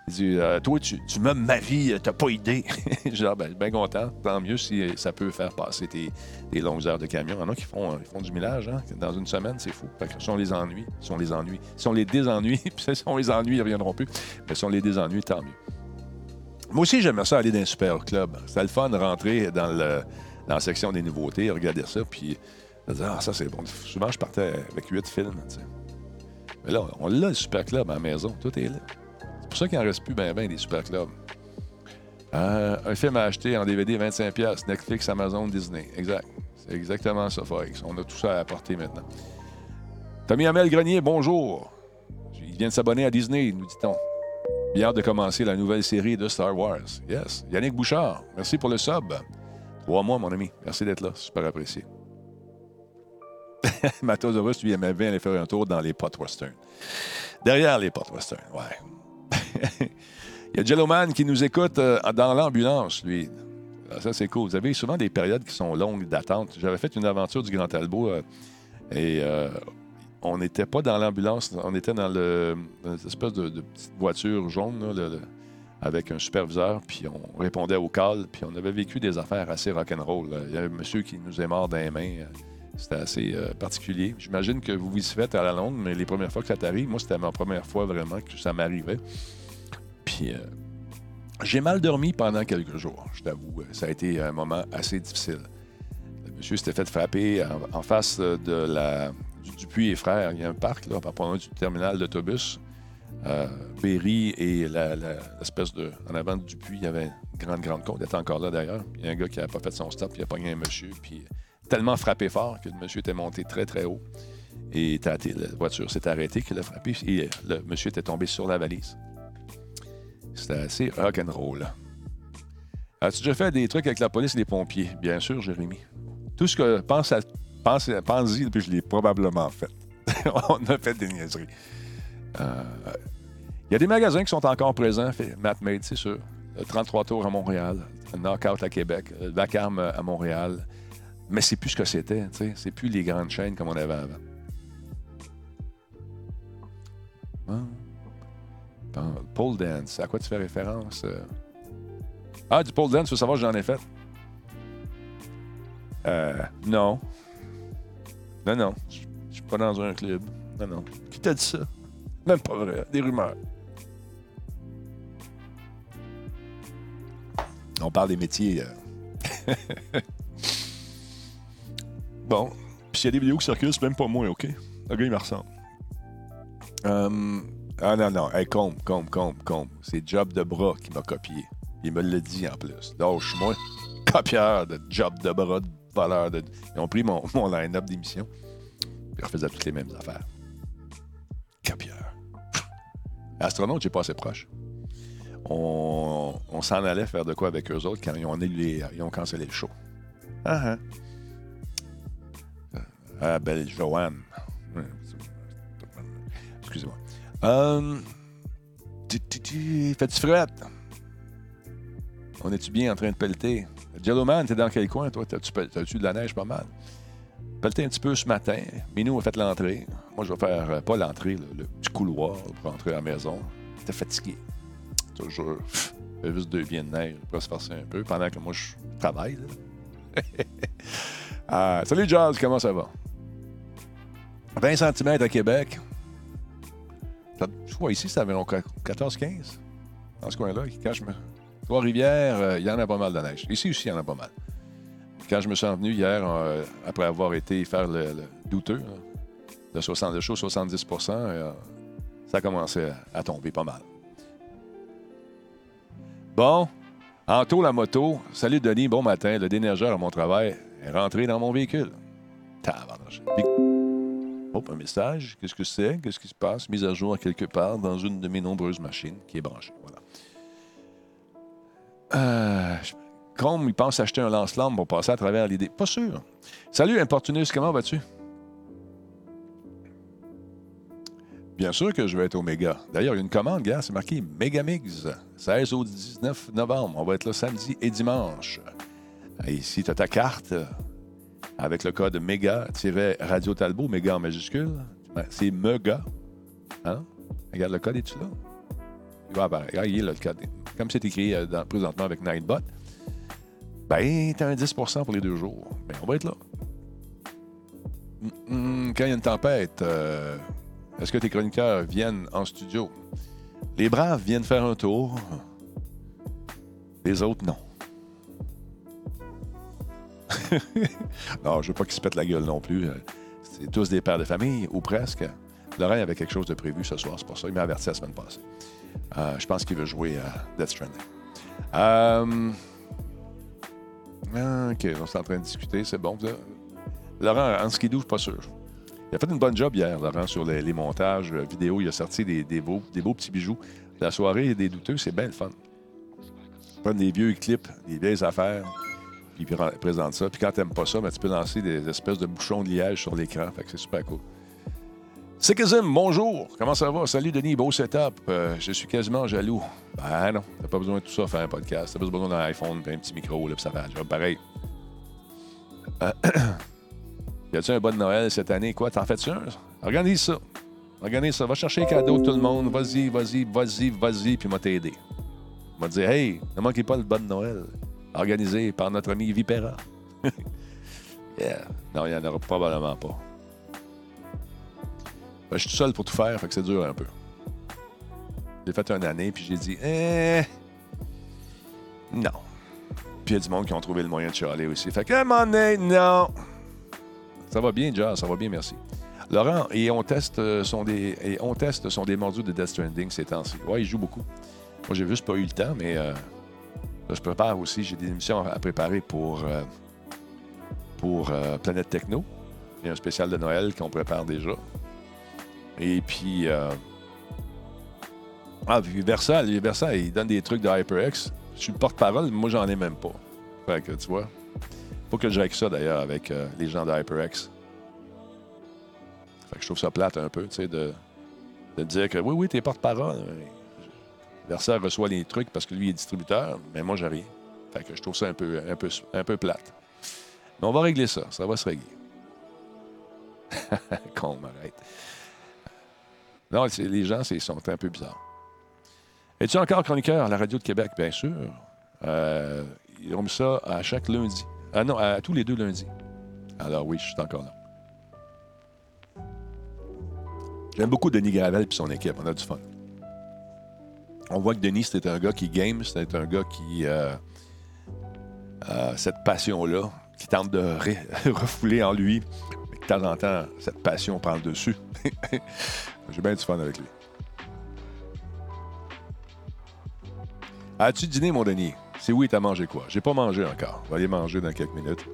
Il dit, euh, toi, tu, tu ma vie, t'as pas idée. Genre, ben, bien content. Tant mieux si ça peut faire passer tes, longues heures de camion. Il y en a qui font, ils du millage, hein? Dans une semaine, c'est fou. Fait que si on les ennuie, si on les ennuie, si on les désennuie, puis si on les ennuie, ils reviendront plus. Mais si on les désennuie, tant mieux. Moi aussi, j'aimerais ça aller dans un super club. C'était le fun de rentrer dans, le, dans la section des nouveautés, regarder ça, puis dire, ah, ça, c'est bon. Souvent, je partais avec huit films. Mais là, on l'a, le Super Club à la maison. Tout est là. C'est pour ça qu'il n'en reste plus bien, bien des Super Clubs. Euh, un film à acheter en DVD 25$, Netflix, Amazon, Disney. Exact. C'est exactement ça, Forex. On a tout ça à apporter maintenant. Tommy Amel Grenier, bonjour. Il vient de s'abonner à Disney, nous dit-on. Bien de commencer la nouvelle série de Star Wars. Yes. Yannick Bouchard, merci pour le sub. Trois mois, mon ami. Merci d'être là. Super apprécié. Russe, lui, aimait bien aller faire un tour dans les potes western. Derrière les potes western, ouais. Il y a Jelloman qui nous écoute euh, dans l'ambulance, lui. Ah, ça, c'est cool. Vous avez souvent des périodes qui sont longues d'attente. J'avais fait une aventure du Grand Albo euh, et euh, on n'était pas dans l'ambulance, on était dans, le, une espèce de, petite voiture jaune avec un superviseur, puis on répondait au call, puis on avait vécu des affaires assez rock'n'roll. Il y a un monsieur qui nous est mort dans les mains. C'était assez euh, particulier. J'imagine que vous vous y faites à la longue, mais les premières fois que ça t'arrive, moi, c'était ma première fois vraiment que ça m'arrivait. Puis, euh, j'ai mal dormi pendant quelques jours, je t'avoue. Ça a été un moment assez difficile. Le monsieur s'était fait frapper en, face de la, du Dupuis et Frères. Il y a un parc, là, par rapport du terminal d'autobus. Euh, Berry et l'espèce de. En avant du Dupuis, il y avait une grande, grande côte. Il était encore là d'ailleurs. Il y a un gars qui n'a pas fait son stop, il a pogné un monsieur, puis tellement frappé fort que le monsieur était monté très, très haut. Et la voiture s'est arrêtée, qu'il a frappé. Et le monsieur était tombé sur la valise. C'était assez rock'n'roll. As-tu déjà fait des trucs avec la police et les pompiers? Bien sûr, Jérémy. Tout ce que pense à pense, pense-y, puis je l'ai probablement fait. On a fait des niaiseries. Euh, il y a des magasins qui sont encore présents. Made, c'est sûr. 33 tours à Montréal, Knockout à Québec, Vacarme à Montréal, mais c'est plus ce que c'était, tu sais. C'est plus les grandes chaînes comme on avait avant. Pole dance, à quoi tu fais référence? Euh? Ah, du pole dance, tu veux savoir, j'en ai fait. Euh, non. Non, non. Je Pas dans un club. Non, non. Qui t'a dit ça? Même pas vrai. Des rumeurs. On parle des métiers. euh. bon. Puis s'il y a des vidéos qui circulent, c'est même pas moi, OK? Le gars, il me ressemble. Euh, Ah non, non. Hey, combe, combe, combe, combe. C'est Job de bras qui m'a copié. Il me l'a dit en plus. Donc, je suis moi, copieur de Job de bras, de voleur de... Ils ont pris mon, mon line-up d'émission. Puis refaisaient toutes les mêmes affaires. Copieur. Astronaute, j'ai pas assez proche. On, s'en allait faire de quoi avec eux autres quand ils ont, annulé, ils ont cancellé le show. Ah, ah. Ah, belle Joanne. Excusez-moi. Euh, tu- tu- tu- Fais-tu frette? On est-tu bien en train de pelleter? Yellowman, t'es dans quel coin, toi? T'as-tu de la neige pas mal? Pelleté un petit peu ce matin. Minou a fait l'entrée. Moi, je vais faire, euh, pas l'entrée, le petit couloir pour entrer à la maison. T'es fatigué. Toujours. Fait juste deux pieds de neige. Peut se forcer un peu pendant que moi, je travaille. Ah, salut, Jazz, comment ça va? 20 cm à Québec. Je crois ici, c'est environ 14-15. Dans ce coin-là. Quand je me. Trois-Rivières, euh, il y en a pas mal de neige. Ici aussi, il y en a pas mal. Quand je me suis revenu hier, euh, après avoir été faire le, douteux, là, de 60 de chaud, 70% ça a commencé à, tomber pas mal. Bon, Anto la moto. Salut Denis, bon matin. Le déneigeur à mon travail est rentré dans mon véhicule. Oh, un message. Qu'est-ce que c'est? Qu'est-ce qui se passe? Mise à jour quelque part dans une de mes nombreuses machines qui est branchée. Voilà. Euh, Chrome, il pense acheter un lance-flamme pour passer à travers l'idée. Pas sûr. Salut, Importunus, comment vas-tu? Bien sûr que je vais être au Méga. D'ailleurs, il y a une commande, gars, c'est marqué Megamix, 16 au 19 novembre. On va être là samedi et dimanche. Et ici, tu as ta carte avec le code MEGA-Radio Talbot, MEGA en majuscule. C'est MEGA. Hein? Regarde, le code est-tu là? Il va apparaître. Il est là, le code. Comme c'est écrit euh, présentement avec Nightbot, ben, t'as un 10% pour les deux jours. Ben, on va être là. Hum, hum, Quand il y a une tempête, euh, est-ce que tes chroniqueurs viennent en studio? Les braves viennent faire un tour. Les autres, non. non, je veux pas qu'ils se pètent la gueule non plus. Euh, C'est tous des pères de famille, ou presque. Laurent avait quelque chose de prévu ce soir, c'est pour ça. Il m'a averti la semaine passée. Euh, je pense qu'il veut jouer à Death Stranding. Euh, OK, on est en train de discuter, c'est bon. Laurent, en skidoo, je suis pas sûr. Il a fait une bonne job hier, Laurent, sur les, montages euh, vidéo. Il a sorti des, beaux, des beaux petits bijoux. La soirée des douteux, c'est bien le fun. Prendre des vieux clips, des vieilles affaires, puis présente ça. Puis quand t'aimes pas ça, ben, tu peux lancer des espèces de bouchons de liège sur l'écran. Fait que c'est super cool. Sikhism, bonjour. Comment ça va? Salut Denis, beau setup. Euh, je suis quasiment jaloux. Ben non, t'as pas besoin de tout ça pour faire un podcast. T'as pas besoin d'un iPhone un petit micro, là, puis ça un job pareil. Euh, y a-tu un bon Noël cette année? Quoi, t'en fais-tu un? Organise ça. Organise ça. Va chercher les cadeaux de tout le monde. Vas-y, vas-y, vas-y, vas-y, puis m'a t'aider. M'a dit, hey, ne manquez pas le bon Noël. Organisé par notre ami Vipera. yeah. Non, il n'y en aura probablement pas. Ben, je suis tout seul pour tout faire, fait que c'est dur un peu. J'ai fait une année, puis j'ai dit, eh, non. Puis il y a du monde qui ont trouvé le moyen de chialer aussi. Fait que, à un non. Ça va bien, Jazz, ça va bien, merci. Laurent, et on teste euh, son des, et on teste son des mordus de Death Stranding ces temps-ci. Ouais, il joue beaucoup. Moi, j'ai juste pas eu le temps, mais euh, je prépare aussi. J'ai des émissions à préparer pour, euh, pour Planète Techno. Il y a un spécial de Noël qu'on prépare déjà. Et puis, euh, ah, puis Versa, il donne des trucs de HyperX. Je suis le porte-parole, mais moi, j'en ai même pas. Fait que, tu vois, faut que je règle ça, d'ailleurs, avec euh, les gens de HyperX. Fait que je trouve ça plate un peu, tu sais, de, de dire que oui, oui, t'es porte-parole. Versa reçoit les trucs parce que lui est distributeur, mais moi, j'ai rien. Fait que je trouve ça un peu, un peu, un peu plate. Mais on va régler ça, ça va se régler. Con, m'arrête. Non, les gens c'est- sont un peu bizarres. Es-tu encore chroniqueur à la radio de Québec? Bien sûr. Euh, ils ont mis ça à chaque lundi. Ah non, à tous les deux lundis. Alors oui, je suis encore là. J'aime beaucoup Denis Gravel et son équipe. On a du fun. On voit que Denis, c'est un gars qui game, c'est un gars qui euh, a cette passion-là, qui tente de refouler en lui. Mais de temps en temps, cette passion prend le dessus. J'ai bien du fun avec lui. As-tu dîné, mon Denis? Si oui, t'as mangé quoi? J'ai pas mangé encore. On va aller manger dans quelques minutes.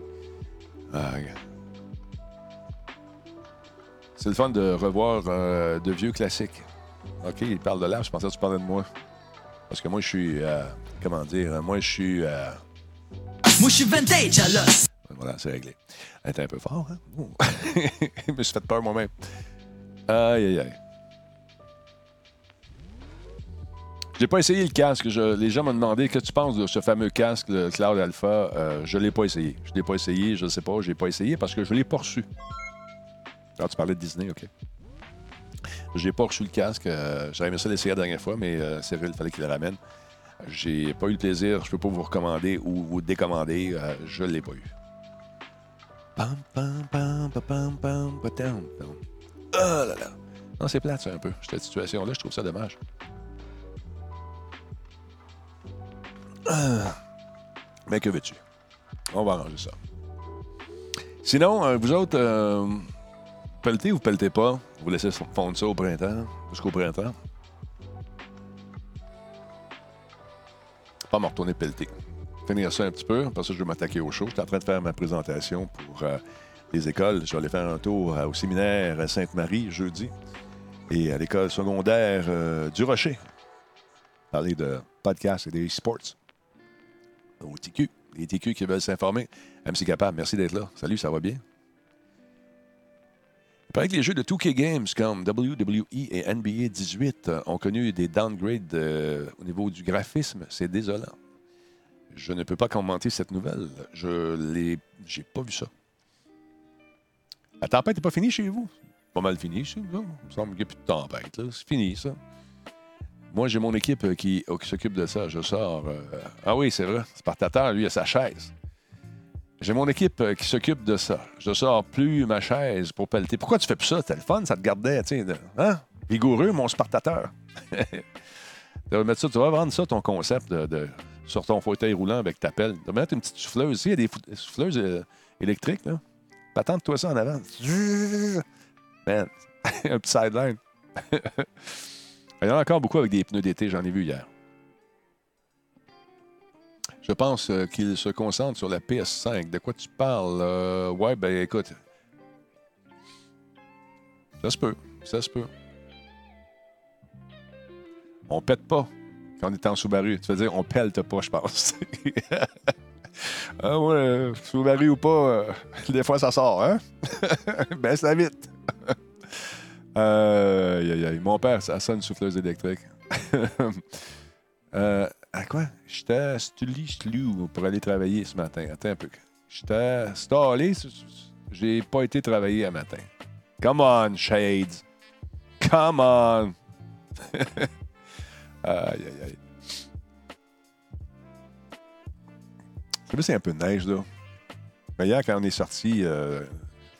Ah, c'est le fun de revoir euh, de vieux classiques. OK, il parle de l'art. Je pensais que tu parlais de moi. Parce que moi, je suis. Euh, comment dire? Moi, je suis. Euh, moi, je suis vintage à l'os. Voilà, c'est réglé. Elle était un peu fort, hein? je me suis fait peur moi-même. Aïe, aïe, aïe. J'ai pas essayé le casque. les gens m'ont demandé que tu penses de ce fameux casque, le Cloud Alpha? Euh, je l'ai pas essayé. Je l'ai pas essayé, je sais pas, je l'ai pas essayé parce que je l'ai pas reçu. Alors, ah, tu parlais de Disney, OK. J'ai pas reçu le casque. Euh, J'aurais aimé ça l'essayer la dernière fois, mais euh, Cyril, il fallait qu'il le ramène. J'ai pas eu le plaisir. Je peux pas vous recommander ou vous décommander. Euh, je l'ai pas eu. Pam, pam, pam, pam, pam, pam, Oh là là. Non, c'est plate, ça, un peu. Cette situation-là, je trouve ça dommage. Mais que veux-tu? On va arranger ça. Sinon, euh, vous autres, euh, pelletez ou pelletez pas? Vous laissez fondre ça au printemps, jusqu'au printemps? Pas me retourner pelleter. Finir ça un petit peu, parce que je vais m'attaquer au show. Je suis en train de faire ma présentation pour euh, les écoles. Je vais aller faire un tour au séminaire Sainte-Marie jeudi et à l'école secondaire du Rocher. Parler de podcast et des sports au TQ. Les TQ qui veulent s'informer. MC Capable, merci d'être là. Salut, ça va bien? Il paraît que les jeux de 2K Games comme WWE et NBA 18 euh, ont connu des downgrades euh, au niveau du graphisme. C'est désolant. Je ne peux pas commenter cette nouvelle. Je l'ai. J'ai pas vu ça. La tempête n'est pas finie chez vous? Pas mal fini chez vous. Il me semble qu'il n'y a plus de tempête. C'est fini, ça. Moi, j'ai mon équipe euh, qui, s'occupe de ça. Je sors. Euh, ah oui, c'est vrai. Spartateur, lui, a sa chaise. J'ai mon équipe euh, qui s'occupe de ça. Je sors plus ma chaise pour pelleter. Pourquoi tu fais plus ça? C'était le fun, ça te gardait, tu. Hein? Vigoureux, mon Spartateur. tu vas mettre ça, tu vas vendre ça, ton concept de, sur ton fauteuil roulant avec ta pelle. Tu vas mettre une petite souffleuse. Il y a des souffleuses électriques, là. Patente-toi ça en avant. Man, un petit sideline. Il y en a encore beaucoup avec des pneus d'été, j'en ai vu hier. Je pense euh, qu'il se concentre sur la PS5. De quoi tu parles? Euh, ouais, ben écoute. Ça se peut. Ça se peut. On pète pas quand on est en Subaru. Tu veux dire, on pelte pas, je pense. ah ouais, Subaru ou pas, euh, des fois ça sort, hein? Baisse la vite. Euh, aïe, aïe. Mon père, ça sonne souffleuse électrique. euh, à quoi? J'étais à Stully pour aller travailler ce matin. Attends un peu. J'étais installé. J'ai pas été travailler un matin. Come on, Shades. Come on. aïe, aïe, aïe. C'est un peu de neige, là. Mais hier, quand on est sorti, euh,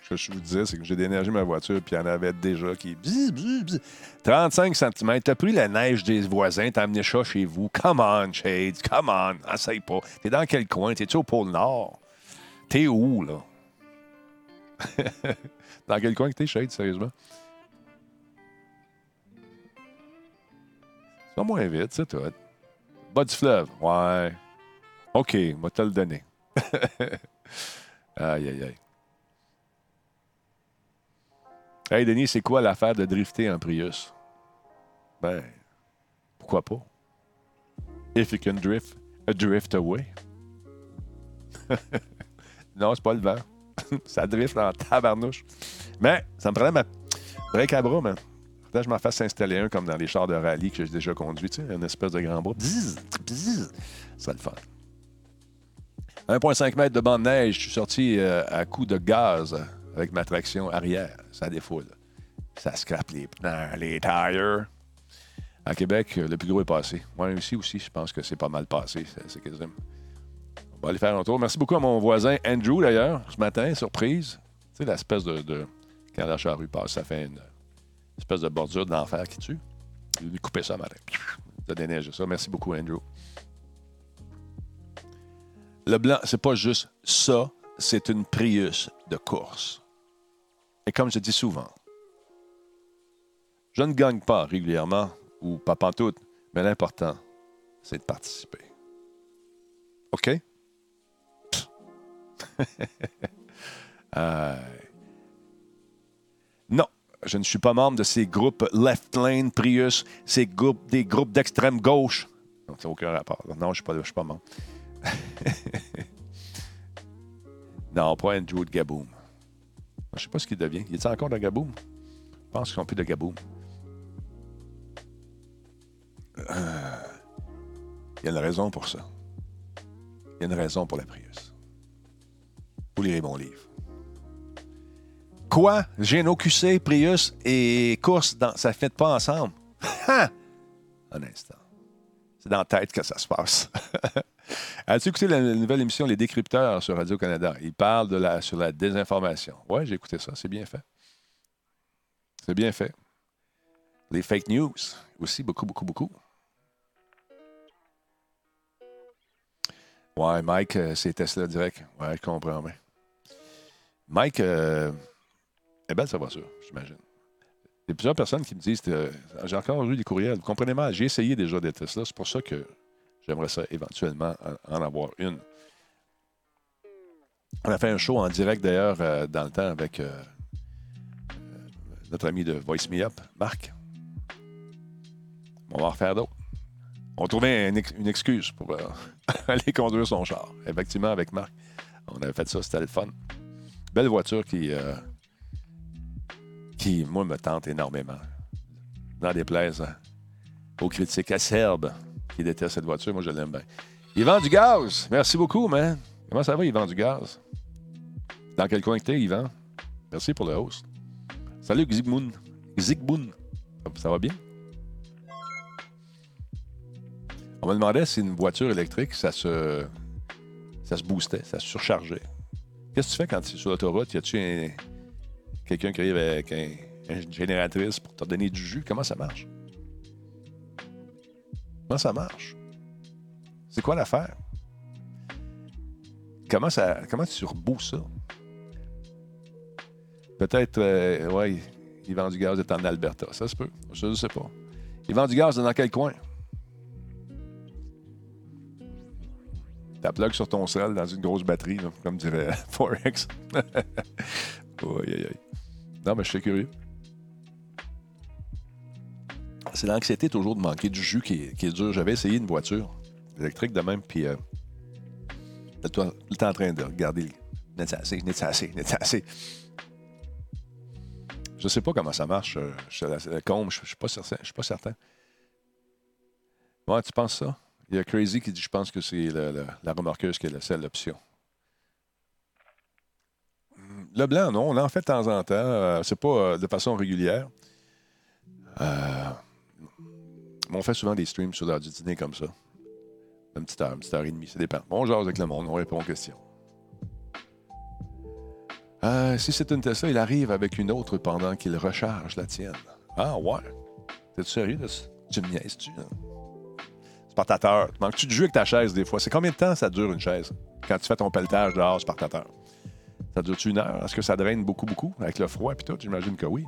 que je vous disais, c'est que j'ai déneigé ma voiture, puis il y en avait déjà qui. 35 cm. T'as pris la neige des voisins, t'as amené ça chez vous. Come on, Shades, come on. Essaye pas. T'es dans quel coin? T'es-tu au pôle Nord? T'es où, là? dans quel coin que t'es, Shades, sérieusement? C'est moins vite, c'est tout. Bas du fleuve, ouais. OK, moi te le donner. aïe, aïe, aïe. Hey, Denis, c'est quoi l'affaire de drifter en Prius? Ben, pourquoi pas? If you can drift, a drift away. non, c'est pas le vent. ça drift en tabarnouche. Mais ça me prenait ma break à bras, man. Là, je m'en fasse installer un comme dans les chars de rallye que j'ai déjà conduit, tu sais, une espèce de grand bras. Bzzz, bzzz. Ça le fun. 1,5 m de bande de neige. Je suis sorti euh, à coup de gaz avec ma traction arrière. Ça défoule. Ça scrape les pneus, les tires. À Québec, le plus gros est passé. Moi, ici aussi, je pense que c'est pas mal passé. C'est On va aller faire un tour. Merci beaucoup à mon voisin Andrew, d'ailleurs, ce matin, surprise. Tu sais, l'espèce de, de, Quand la charrue passe, ça fait une, espèce de bordure d'enfer qui tue. Il lui couper ça matin. Ça déneige ça. Merci beaucoup, Andrew. Le blanc, c'est pas juste ça, c'est une Prius de course. Et comme je dis souvent, je ne gagne pas régulièrement ou pas pantoute, mais l'important, c'est de participer. OK? euh... Non, je ne suis pas membre de ces groupes Left Lane, Prius, ces groupes, des groupes d'extrême gauche. Donc, ça n'a aucun rapport. Non, je ne suis, suis, pas membre. non, pas Andrew de Gaboom. Je ne sais pas ce qu'il devient. Il est encore de Gaboom? Je pense qu'ils sont plus de Gaboom. Euh, il y a une raison pour ça. Il y a une raison pour la Prius. Vous lirez mon livre. Quoi? QC, Prius et course, dans... ça ne fait pas ensemble? Un instant. C'est dans la tête que ça se passe. As-tu écouté la nouvelle émission Les Décrypteurs sur Radio-Canada? Ils parlent sur la désinformation. Oui, j'ai écouté ça. C'est bien fait. C'est bien fait. Les fake news aussi, beaucoup, beaucoup, beaucoup. Ouais, Mike, euh, c'est Tesla direct. Ouais, je comprends. Mike, euh, est belle sa voiture, j'imagine. Il y a plusieurs personnes qui me disent euh, J'ai encore eu des courriels. Vous comprenez mal, j'ai essayé déjà des Tesla. C'est pour ça que j'aimerais ça éventuellement en avoir une. On a fait un show en direct d'ailleurs euh, dans le temps avec euh, notre ami de Voice Me Up, Marc. On va en refaire d'autres. On trouvait une excuse pour aller conduire son char. Effectivement, avec Marc, on avait fait ça, c'était le fun. Belle voiture qui qui, moi, me tente énormément. Dans des plaises aux critiques acerbes qui détestent cette voiture, moi, je l'aime bien. Il vend du gaz. Merci beaucoup, man. Comment ça va, vend du gaz? Dans quel coin que t'es, Yvan? Merci pour le host. Salut, Zigmoun. Zigmoun. Ça va bien? On me demandait si une voiture électrique, ça se, ça se boostait, ça se surchargeait. Qu'est-ce que tu fais quand tu es sur l'autoroute? Y a-tu un, quelqu'un qui arrive avec une génératrice pour te donner du jus? Comment ça marche? Comment ça marche? C'est quoi l'affaire? Comment, ça, comment tu rebouses ça? Peut-être, euh, ouais, il vend du gaz en Alberta. Ça se peut. Je ne sais pas. Il vend du gaz dans quel coin? Ta plug sur ton sel dans une grosse batterie, comme dirait Forex. Non, mais je suis curieux. C'est l'anxiété toujours de manquer du jus qui est, dur. J'avais essayé une voiture électrique de même, puis euh, temps en train de regarder n'est assez, n'est assez, n'est assez. Je sais pas comment ça marche. Euh, je, la, combe, je, suis pas certain. Je suis pas certain. Ouais, tu penses ça? Il y a Crazy qui dit je pense que c'est la remorqueuse qui est la seule option. Le blanc, non. On en fait de temps en temps. Euh, c'est pas euh, de façon régulière. Euh, on fait souvent des streams sur l'heure du dîner comme ça. Une petite heure, une petite heure et demie, ça dépend. On jase avec le monde, on répond aux questions. si c'est une Tesla, il arrive avec une autre pendant qu'il recharge la tienne. Ah ouais. T'es-tu sérieux? Tu me niaises-tu? Spartateur. Manques-tu de jus avec ta chaise des fois? C'est combien de temps ça dure une chaise? Quand tu fais ton pelletage dehors, Spartateur? Ça dure une heure? Est-ce que ça draine beaucoup, beaucoup avec le froid et tout? J'imagine que oui.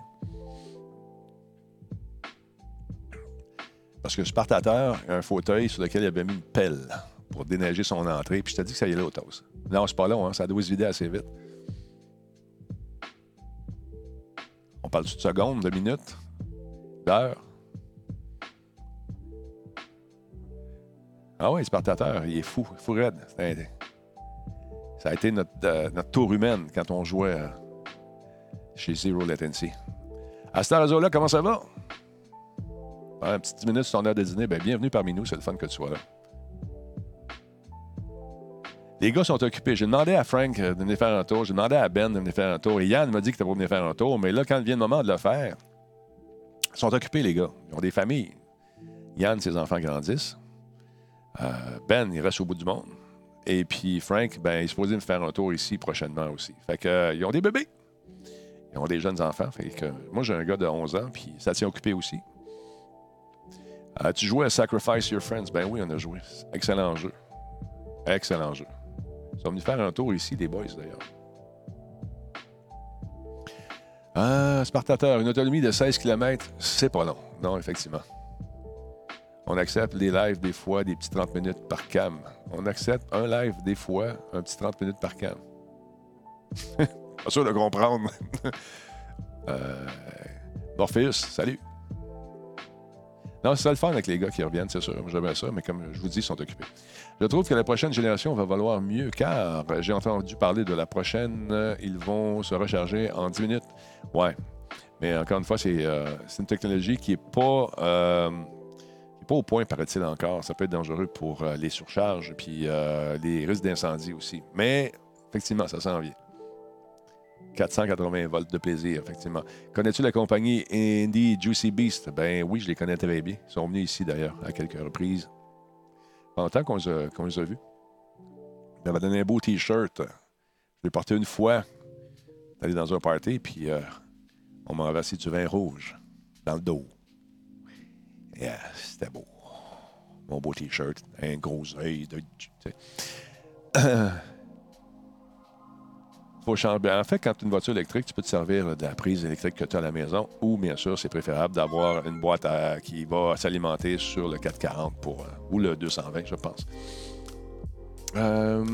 Parce que Spartateur a un fauteuil sur lequel il avait mis une pelle pour déneiger son entrée. Puis je t'ai dit que ça y allait au toast. Non, c'est pas long, hein? ça doit se vider assez vite. On parle de secondes, de minutes, d'heures? Ah oui, Spartateur, il est fou, fou raide. Ça a été notre, euh, notre tour humaine quand on jouait euh, chez Zero Latency. À ce réseau-là, comment ça va? Un petit 10 minutes sur ton heure de dîner. Ben, bienvenue parmi nous, c'est le fun que tu sois là. Les gars sont occupés. J'ai demandé à Frank de venir faire un tour. J'ai demandé à Ben de venir faire un tour. Et Yann m'a dit était pour venir faire un tour. Mais là, quand vient le moment de le faire, ils sont occupés, les gars. Ils ont des familles. Yann, ses enfants grandissent. Euh, ben, il reste au bout du monde. Et puis Frank, ben, il est supposé me faire un tour ici prochainement aussi. Fait que, euh, ils ont des bébés. Ils ont des jeunes enfants. Fait que, moi, j'ai un gars de 11 ans, puis ça tient occupé aussi. As-tu joué à Sacrifice Your Friends? Ben oui, on a joué. Excellent jeu. Excellent jeu. Ils sont venus faire un tour ici, des boys, d'ailleurs. Ah, Spartateur, une autonomie de 16 km, c'est pas long. Non, effectivement. On accepte les lives des fois, des petits 30 minutes par cam. On accepte un live des fois, un petit 30 minutes par cam. pas sûr de comprendre. euh... Morpheus, salut. Non, c'est ça le fun avec les gars qui reviennent, c'est sûr. J'aime ça, mais comme je vous dis, ils sont occupés. Je trouve que la prochaine génération va valoir mieux car j'ai entendu parler de la prochaine. Ils vont se recharger en 10 minutes. Ouais. Mais encore une fois, c'est euh, une technologie qui n'est pas, euh, pas au point, paraît-il encore. Ça peut être dangereux pour euh, les surcharges puis les risques d'incendie aussi. Mais effectivement, ça s'en vient. 480 volts de plaisir, effectivement. Connais-tu la compagnie Indie Juicy Beast? Ben oui, je les connais très bien. Ils sont venus ici, d'ailleurs, à quelques reprises. Longtemps qu'on les, a- les a vus. Ils m'avaient donné un beau T-shirt. Je l'ai porté une fois, allé dans un party, puis euh, on m'a versé du vin rouge dans le dos. Yeah, c'était beau. Mon beau T-shirt, un gros œil. De, changer. En fait, quand tu as une voiture électrique, tu peux te servir de la prise électrique que tu as à la maison ou, bien sûr, c'est préférable d'avoir une boîte qui va s'alimenter sur le 440 pour, euh, ou le 220, je pense. Euh,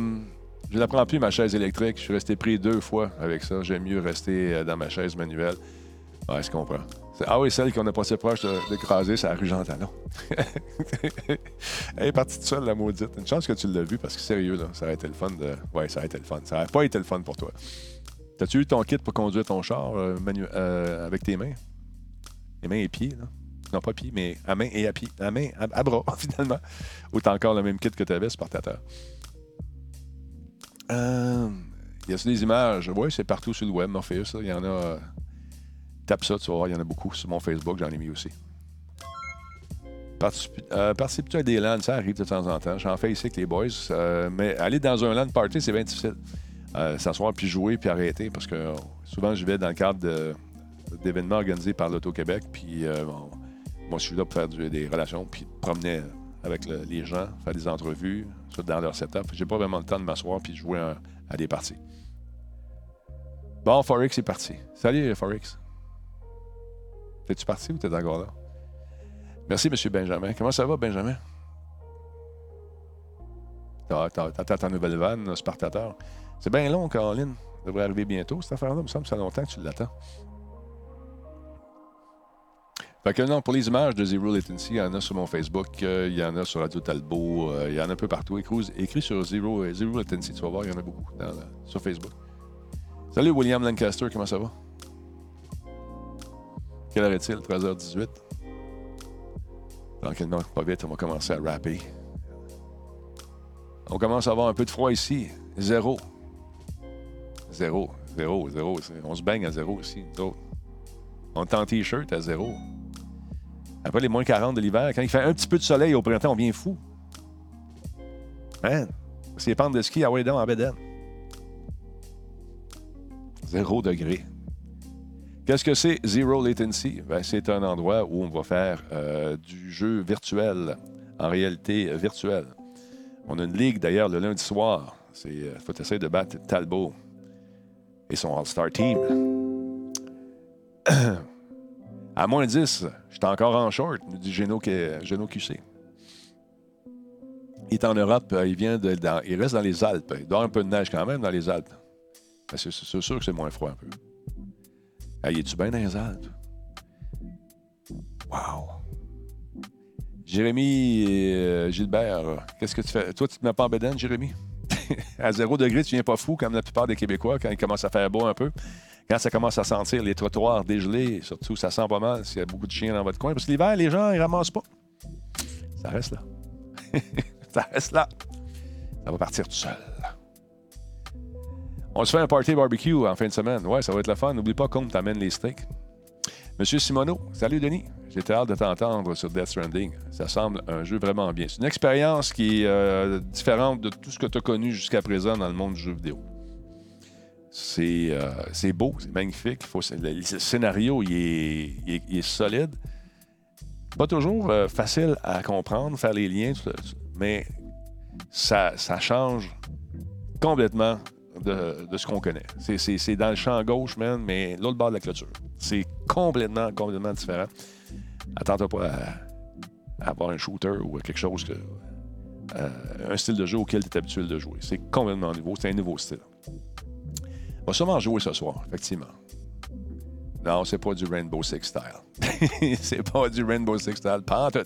je ne prends plus, ma chaise électrique. Je suis resté pris deux fois avec ça. J'aime mieux rester euh, dans ma chaise manuelle. Ouais, je comprends. Ah oui, celle qu'on a passé proche de- d'écraser, c'est la rue Jean Talon. Elle est partie toute seule, la maudite. Une chance que tu l'as vue, parce que sérieux, là, ça aurait été le fun de. Ouais, ça aurait été le fun. Ça aurait pas été le fun pour toi. T'as-tu eu ton kit pour conduire ton char euh, euh, avec tes mains? Les mains et pieds, là? Non, pas pieds, mais à main et à pied. À main, à, bras, finalement. Ou t'as encore le même kit que tu avais, Spartateur. Euh, y a des images? Oui, c'est partout sur le web, Morpheus. Il y en a. tape ça, tu vas voir, il y en a beaucoup. Sur mon Facebook, j'en ai mis aussi. Euh, participe-tu à des LAN? Ça arrive de temps en temps. J'en fais ici avec les boys. euh, mais aller dans un LAN party, c'est bien difficile. Euh, S'asseoir, puis jouer, puis arrêter. Parce que euh, souvent, je vais dans le cadre d'événements organisés par l'Auto-Québec. Puis bon, moi, je suis là pour faire des relations, puis promener avec le- les gens, faire des entrevues, dans leur setup. J'ai pas vraiment le temps de m'asseoir puis de jouer à des parties. Bon, Forex est parti. Salut, Forex. T'es-tu parti ou t'es encore là? Merci, M. Benjamin. Comment ça va, Benjamin? T'attends ta nouvelle vanne, Spartateur. C'est bien long, Caroline. Ça devrait arriver bientôt, cette affaire-là. Il me semble que ça fait longtemps que tu l'attends. Fait que non, pour les images de Zero Latency, il y en a sur mon Facebook, euh, il y en a sur Radio Talbot, euh, il y en a un peu partout. Écris, sur Zero, euh, Zero Latency, tu vas voir, il y en a beaucoup sur Facebook. Salut William Lancaster, comment ça va? Quelle heure est-il? 13h18. Tranquillement, pas vite, on va commencer à rapper. On commence à avoir un peu de froid ici. Zéro. Zéro. Zéro, zéro. On se baigne à zéro ici, nous autres. On est en t-shirt à zéro. Après les moins 40 de l'hiver, quand il fait un petit peu de soleil au printemps, on vient fou. Man, c'est pentes de ski à Waydon en Bédène. Zéro degré. Qu'est-ce que c'est Zero Latency? Ben, c'est un endroit où on va faire euh, du jeu virtuel, en réalité euh, virtuelle. On a une ligue d'ailleurs le lundi soir. Il faut essayer de battre Talbot et son All-Star Team. à moins 10, j'étais encore en short, nous dit Geno, QC. Il est en Europe, euh, il vient de, dans- il reste dans les Alpes. Il avoir un peu de neige quand même dans les Alpes. Ben, c'est sûr que c'est moins froid un peu. Hey, es-tu bien dans les Alpes? Wow! Jérémy euh, Gilbert, qu'est-ce que tu fais? Toi, tu te mets pas en bédaine, Jérémy? à zéro degré, tu viens pas fou comme la plupart des Québécois quand il commence à faire beau un peu. Quand ça commence à sentir les trottoirs dégelés, surtout, ça sent pas mal s'il y a beaucoup de chiens dans votre coin. Parce que l'hiver, les gens, ils ramassent pas. Ça reste là. ça reste là. Ça va partir tout seul. On se fait un party barbecue en fin de semaine. Ouais, ça va être le fun. N'oublie pas qu'on t'amène les steaks. Monsieur Simoneau, salut Denis. J'étais hâte de t'entendre sur Death Stranding. Ça semble un jeu vraiment bien. C'est une expérience qui est euh, différente de tout ce que tu as connu jusqu'à présent dans le monde du jeu vidéo. C'est euh, beau, c'est magnifique. Le, scénario, il est, il est- solide. Pas toujours euh, facile à comprendre, faire les liens, mais ça, ça change complètement de, ce qu'on connaît. C'est- dans le champ gauche, man, mais l'autre bord de la clôture. C'est complètement, complètement différent. Attends-toi pas à, à avoir un shooter ou quelque chose que. euh, un style de jeu auquel tu es habitué de jouer. C'est complètement nouveau. C'est un nouveau style. On va sûrement jouer ce soir, effectivement. Non, c'est pas du Rainbow Six Style. c'est pas du Rainbow Six Style. Pas en tout.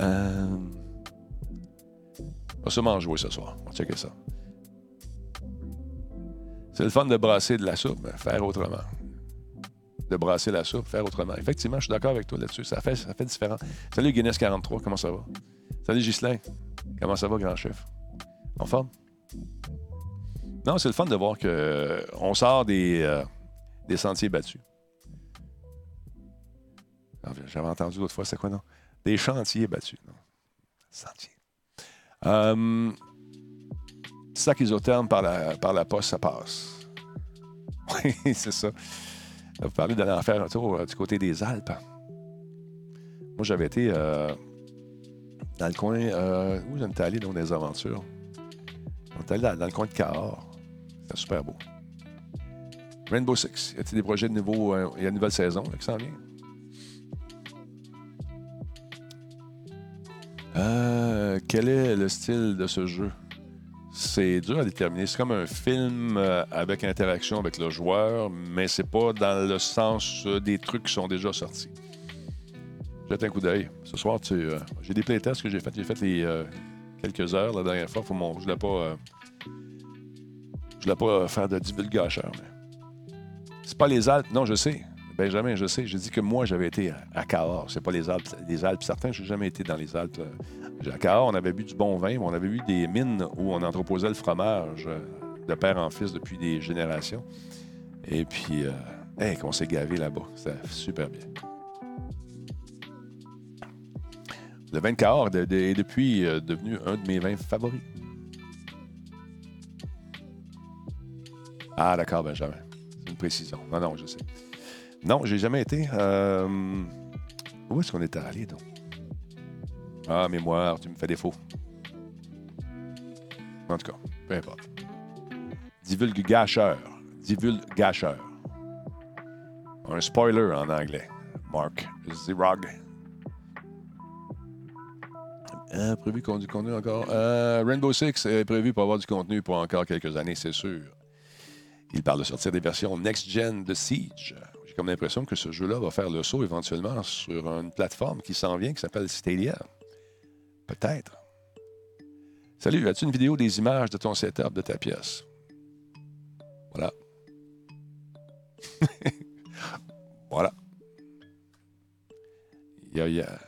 Euh... On va sûrement jouer ce soir. On va checker ça. C'est le fun de brasser de la soupe, faire autrement. De brasser la soupe, faire autrement. Effectivement, je suis d'accord avec toi là-dessus. Ça fait, ça fait différent. Salut Guinness 43, comment ça va? Salut Ghislain, comment ça va, grand chef? En forme? Non, c'est le fun de voir qu'on sort des, euh, des sentiers battus. Ah, J'avais entendu l'autre fois, c'est quoi, non? Des chantiers battus. Non? Sentiers. Euh, sac isotherme par la, par la poste, ça passe. Oui, c'est ça. Vous parlez d'aller en faire un tour euh, du côté des Alpes. Moi, j'avais été euh, dans le coin. Euh, où j'étais allé dans des aventures? On est allé dans, le coin de Cahors. C'était super beau. Rainbow Six. Y a-t-il des projets de nouveau. Il y a une nouvelle saison qui s'en vient? Quel est le style de ce jeu? C'est dur à déterminer. C'est comme un film euh, avec interaction avec le joueur, mais c'est pas dans le sens euh, des trucs qui sont déjà sortis. Jette un coup d'œil. Ce soir, tu, euh, j'ai des playtests que j'ai fait. J'ai fait les euh, quelques heures la dernière fois. Je voulais pas, je voulais pas faire de divulgation. Mais... C'est pas les Alpes. Non, je sais. Benjamin, je sais. J'ai dit que moi, j'avais été à- Cahors. C'est pas les Alpes. Les Alpes, certains, j'ai jamais été dans les Alpes. euh, à Cahors, on avait bu du bon vin, mais on avait vu des mines où on entreposait le fromage euh, de père en fils depuis des générations. Et puis, euh, qu'on s'est gavé là-bas. C'était super bien. Le vin de Cahors est depuis euh, devenu un de mes vins favoris. Ah, d'accord, Benjamin. C'est une précision. Non, non, je sais. Non, j'ai jamais été. Euh, Où est-ce qu'on était allé, donc? Ah, mémoire, tu me fais défaut. En tout cas, peu importe. Divulgacheur. Divulgacheur. Un spoiler en anglais. Mark Zirog. Euh, prévu qu'on du contenu encore? Euh, Rainbow Six est prévu pour avoir du contenu pour encore quelques années, c'est sûr. Il parle de sortir des versions next-gen de Siege. J'ai comme l'impression que ce jeu-là va faire le saut éventuellement sur une plateforme qui s'en vient, qui s'appelle Stadia. Peut-être. Salut, as-tu une vidéo des images de ton setup de ta pièce? Voilà. voilà. Il y a, il y a-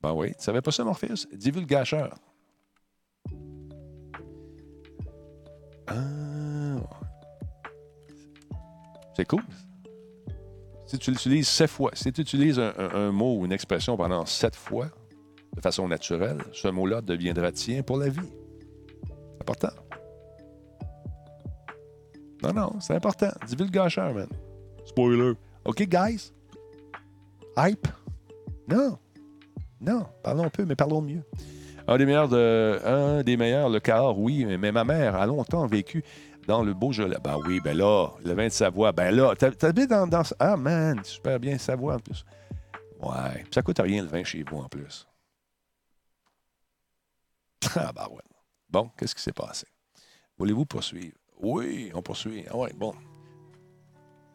Ben oui, tu savais pas ça, Morpheus? Divulgacheur. Ah. C'est cool. Si tu l'utilises sept fois, si tu utilises un, un- un mot ou une expression pendant sept fois, de façon naturelle, ce mot-là deviendra tien pour la vie. C'est important. Non, non, c'est important. Divulgacheur, man. Spoiler. OK, guys? Hype? Non. Non, parlons peu, mais parlons mieux. Un des meilleurs, de, un des meilleurs, le Cahors, oui, mais ma mère a longtemps vécu dans le Beaujolais. Ben oui, ben là, le vin de Savoie, ben là, t'hab- t'habites dans, dans... Ah, man, super bien, Savoie en plus. Ouais, puis ça coûte rien le vin chez vous en plus. Ah, bah ouais. Bon, qu'est-ce qui s'est passé? Voulez-vous poursuivre? Oui, on poursuit. Ah ouais, bon.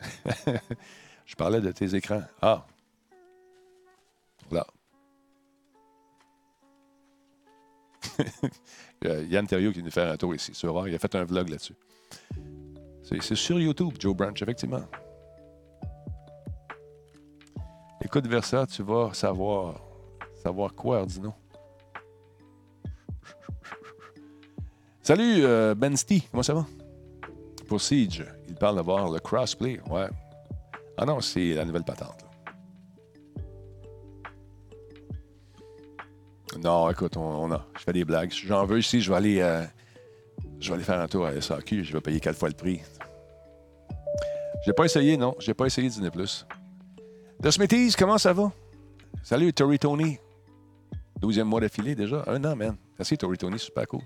Je parlais de tes écrans. Ah. Là. Yann Thériault qui vient nous faire un tour ici. Sur Rare. Il a fait un vlog là-dessus. C'est c'est sur YouTube, Joe Branch, effectivement. Écoute Versa, tu vas savoir. Savoir quoi, Ardino? Salut, euh, Ben Stee, comment ça va? Pour Siege, il parle d'avoir le crossplay, ouais. Ah non, c'est la nouvelle patente. Non, écoute, on, a. Je fais des blagues. Si j'en veux ici, je vais aller. euh, je vais aller faire un tour à SAQ, je vais payer quatre fois le prix. J'ai pas essayé, non. J'ai pas essayé Disney+. The Smithies, comment ça va? Salut, Tori Tony. 12e mois d'affilée déjà. Un an, man. Merci, Tori Tony, super cool.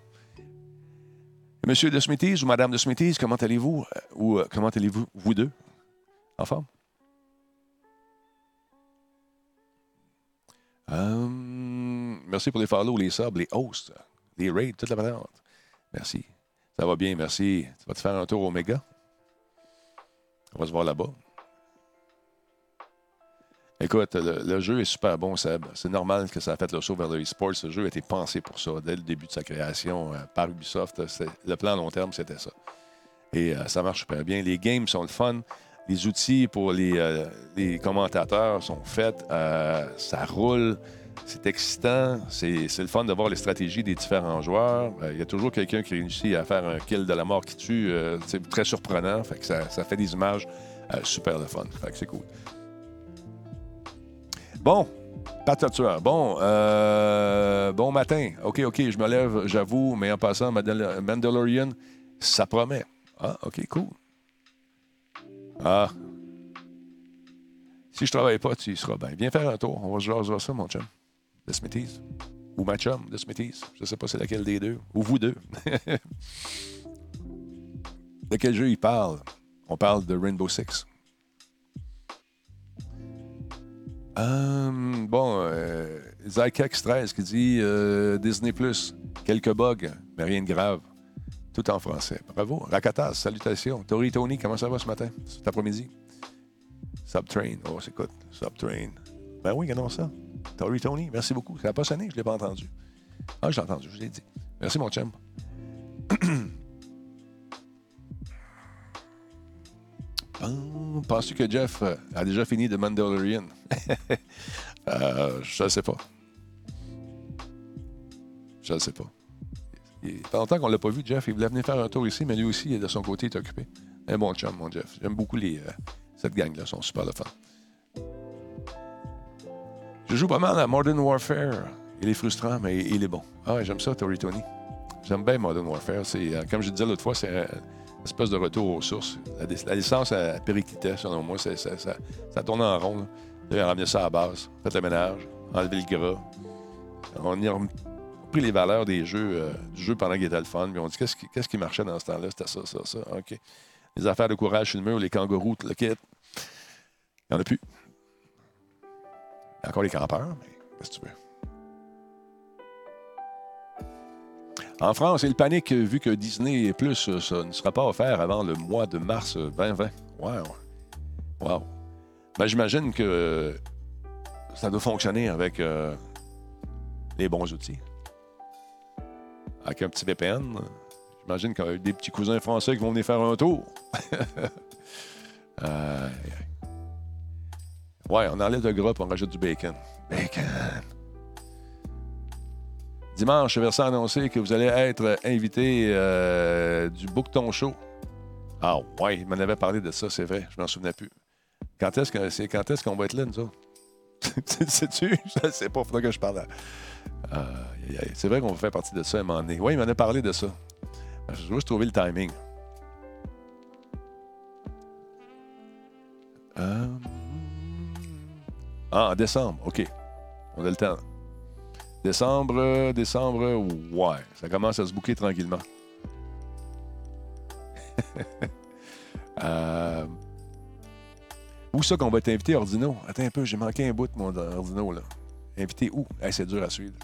Monsieur de Smithies ou Madame de Smithies, comment allez-vous? Euh, ou euh, comment allez-vous, vous deux? En forme? Euh, merci pour les follow, les subs, les hosts, les raids, toute la valeur. Merci. Ça va bien, merci. Tu vas te faire un tour au méga? On va se voir là-bas. Écoute, le, jeu est super bon, Seb. C'est normal que ça a fait le saut vers le e-sport. Ce jeu a été pensé pour ça dès le début de sa création euh, par Ubisoft. Le plan à long terme, c'était ça. Et euh, ça marche super bien. Les games sont le fun. Les outils pour les, euh, les commentateurs sont faits. ça roule. C'est excitant. C'est le fun de voir les stratégies des différents joueurs. Il y a toujours quelqu'un qui réussit à faire un kill de la mort qui tue. c'est très surprenant. Fait ça, fait des images super le fun. C'est cool. Bon, tueur. Bon, euh, bon matin. OK, OK, je me lève, j'avoue, mais en passant, Mandalorian, ça promet. Ah, OK, cool. Ah. Si je travaille pas, tu seras bien. Viens faire un tour. On va se voir ça, mon chum. De Smithies. Ou ma chum de Smithies. Je sais pas c'est laquelle des deux. Ou vous deux. de quel jeu il parle? On parle de Rainbow Six. Euh, bon, euh, 13 qui dit euh, Disney Plus, quelques bugs, mais rien de grave. Tout en français. Bravo. Rakatas, salutations. Tori Tony, comment ça va ce matin, cet après-midi? Subtrain. Oh, c'est quoi? Subtrain. Ben oui, regardons ça. Tori Tony, merci beaucoup. Ça n'a pas sonné, je ne l'ai pas entendu. Ah, j'ai entendu, je l'ai dit. Merci, mon chum. Penses-tu que Jeff euh, a déjà fini de Mandalorian? euh, je ne sais pas. Je ne sais pas. Il fait longtemps qu'on ne l'a pas vu, Jeff. Il voulait venir faire un tour ici, mais lui aussi, de son côté, est occupé. Un bon chum, mon Jeff. J'aime beaucoup euh, cette gang-là. Ils sont super le fun. Je joue pas mal à Modern Warfare. Il est frustrant, mais il est bon. Ah, j'aime ça, Tori Tony. J'aime bien Modern Warfare. C'est, euh, comme je disais l'autre fois, c'est espèce de retour aux sources. La, licence à périclitait, selon moi. Ça, ça, tournait en rond. On a ramené ça à base, fait le ménage, enlevé le gras. On a pris les valeurs des jeux, euh, du jeu pendant qu'il était le fun. Puis on dit qu'est-ce qui, qu'est-ce qui marchait dans ce temps-là? C'était ça, ça, ça. OK. Les affaires de courage sur le mur, les kangourous, le kit. Il n'y en a plus. Il y a encore les campeurs, mais qu'est-ce que tu veux? En France, il panique vu que Disney Plus euh, ça ne sera pas offert avant le mois de mars 2020. Wow. Wow. Ben, j'imagine que ça doit fonctionner avec euh, les bons outils. Avec un petit VPN. J'imagine qu'il y a des petits cousins français qui vont venir faire un tour. ouais, on enlève le gras et on rajoute du bacon. Bacon! Dimanche, Versant a annoncé que vous allez être invité euh, du Bouqueton Show. Ah ouais, il m'en avait parlé de ça, c'est vrai, je m'en souvenais plus. Quand est-ce, quand qu'on va être là, nous autres? Sais-tu? Je ne sais pas, il faudra que je parle. c'est vrai qu'on va faire partie de ça à un moment donné. Oui, il m'en a parlé de ça. Je dois juste trouver le timing. Euh, ah, en décembre, OK. On a le temps. Décembre, décembre, ouais. Ça commence à se bouquer tranquillement. euh... Où ça qu'on va être invité, Ordino? Attends un peu, j'ai manqué un bout mon Ordino, là. Invité où? c'est dur à suivre.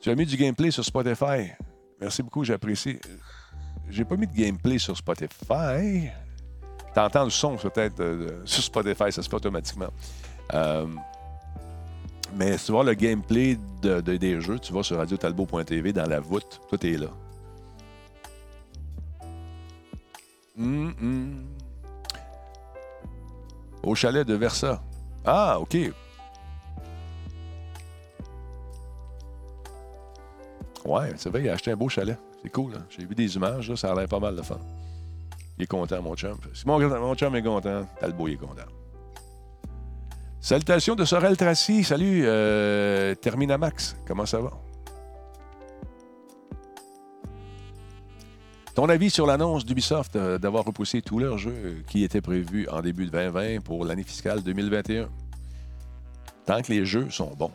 Tu as mis du gameplay sur Spotify. Merci beaucoup, j'apprécie. J'ai pas mis de gameplay sur Spotify. Tu entends le son peut-être euh, sur Spotify, ça se fait automatiquement. Euh, mais si tu vois le gameplay de, des jeux, tu vas sur radiotalbo.tv dans la voûte, tout est là. Mm, mm. Au chalet de Versa. Ah, OK. Ouais, c'est vrai, il a acheté un beau chalet. C'est cool. Hein. J'ai vu des images, ça a l'air pas mal de fun. Il est content, mon chum. Mon chum est content, Talbot est content. Salutations de Sorel Tracy. Salut, euh, Terminamax. Comment ça va? Ton avis sur l'annonce d'Ubisoft euh, d'avoir repoussé tous leurs jeux qui étaient prévus en début de 2020 pour l'année fiscale 2021? Tant que les jeux sont bons,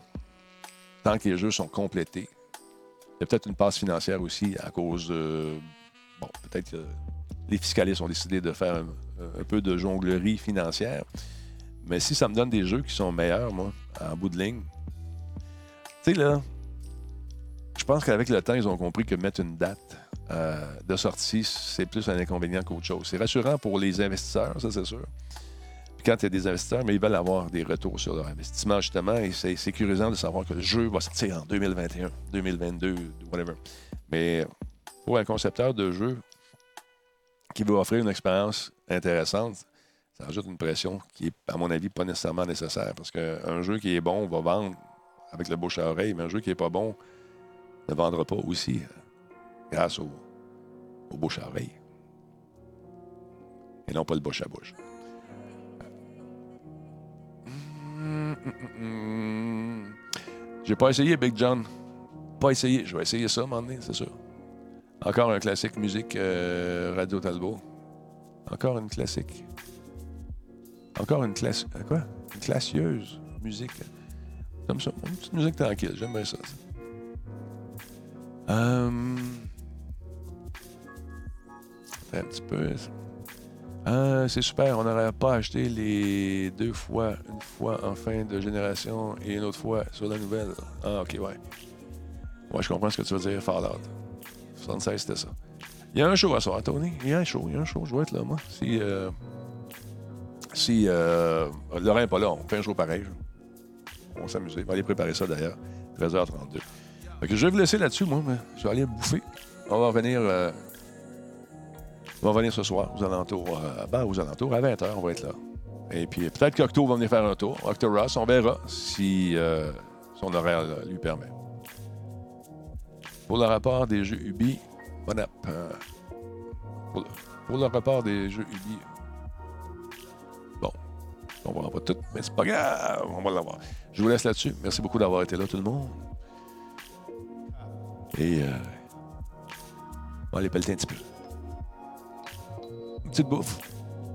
tant que les jeux sont complétés, il y a peut-être une passe financière aussi à cause de. Bon, peut-être que les fiscalistes ont décidé de faire un, peu de jonglerie financière. Mais si ça me donne des jeux qui sont meilleurs, moi, en bout de ligne, tu sais, là, je pense qu'avec le temps, ils ont compris que mettre une date euh, de sortie, c'est plus un inconvénient qu'autre chose. C'est rassurant pour les investisseurs, ça, c'est sûr. Quand il y a des investisseurs, mais ils veulent avoir des retours sur leur investissement, justement, et c'est sécurisant de savoir que le jeu va sortir en 2021, 2022, whatever. Mais pour un concepteur de jeu qui veut offrir une expérience intéressante, ça ajoute une pression qui est, à mon avis, pas nécessairement nécessaire. Parce qu'un jeu qui est bon va vendre avec le bouche à oreille, mais un jeu qui n'est pas bon ne vendra pas aussi grâce au, au bouche à oreille. Et non pas le bouche à bouche. J'ai pas essayé Big John. Pas essayé. Je vais essayer ça un moment donné, c'est sûr. Encore un classique musique euh, Radio Talbot. Encore une classique. Encore une classe. euh, Quoi? Une classieuse musique. Comme ça. Une petite musique tranquille. J'aime bien ça. ça. Euh... Un petit peu. Ah, c'est super. On n'aurait pas acheté les deux fois. Une fois en fin de génération et une autre fois sur la nouvelle. Ah, ok, ouais. Ouais, je comprends ce que tu veux dire, Fallout. 76, c'était ça. Il y a un show à soir, Tony. Il y a un show, il y a un show. Je vais être là, moi. Si, euh, si euh, Laurent n'est pas là, on fait un show pareil. On va s'amuser. On va aller préparer ça d'ailleurs. 13h32. Fait que je vais vous laisser là-dessus, moi. mais Je vais aller bouffer. On va revenir. euh, on va revenir ce soir aux alentours. euh, ben, aux alentours, à 20h, on va être là. Et puis peut-être qu'Octo va venir faire un tour. Octo Ross, on verra si euh, son horaire euh, lui permet. Pour le rapport des jeux Ubi, bon app. euh, pour, le, rapport des jeux Ubi. Bon, on va pas tout, mais c'est pas grave, on va l'avoir. Je vous laisse là-dessus. Merci beaucoup d'avoir été là, tout le monde. Et on va aller pelleter un petit peu. Petite bouffe,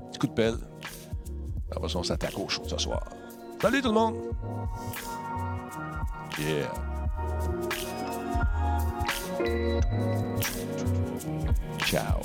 petit coup de pelle. Après ça, on s'attaque au chaud ce soir. Salut tout le monde! Yeah! Ciao!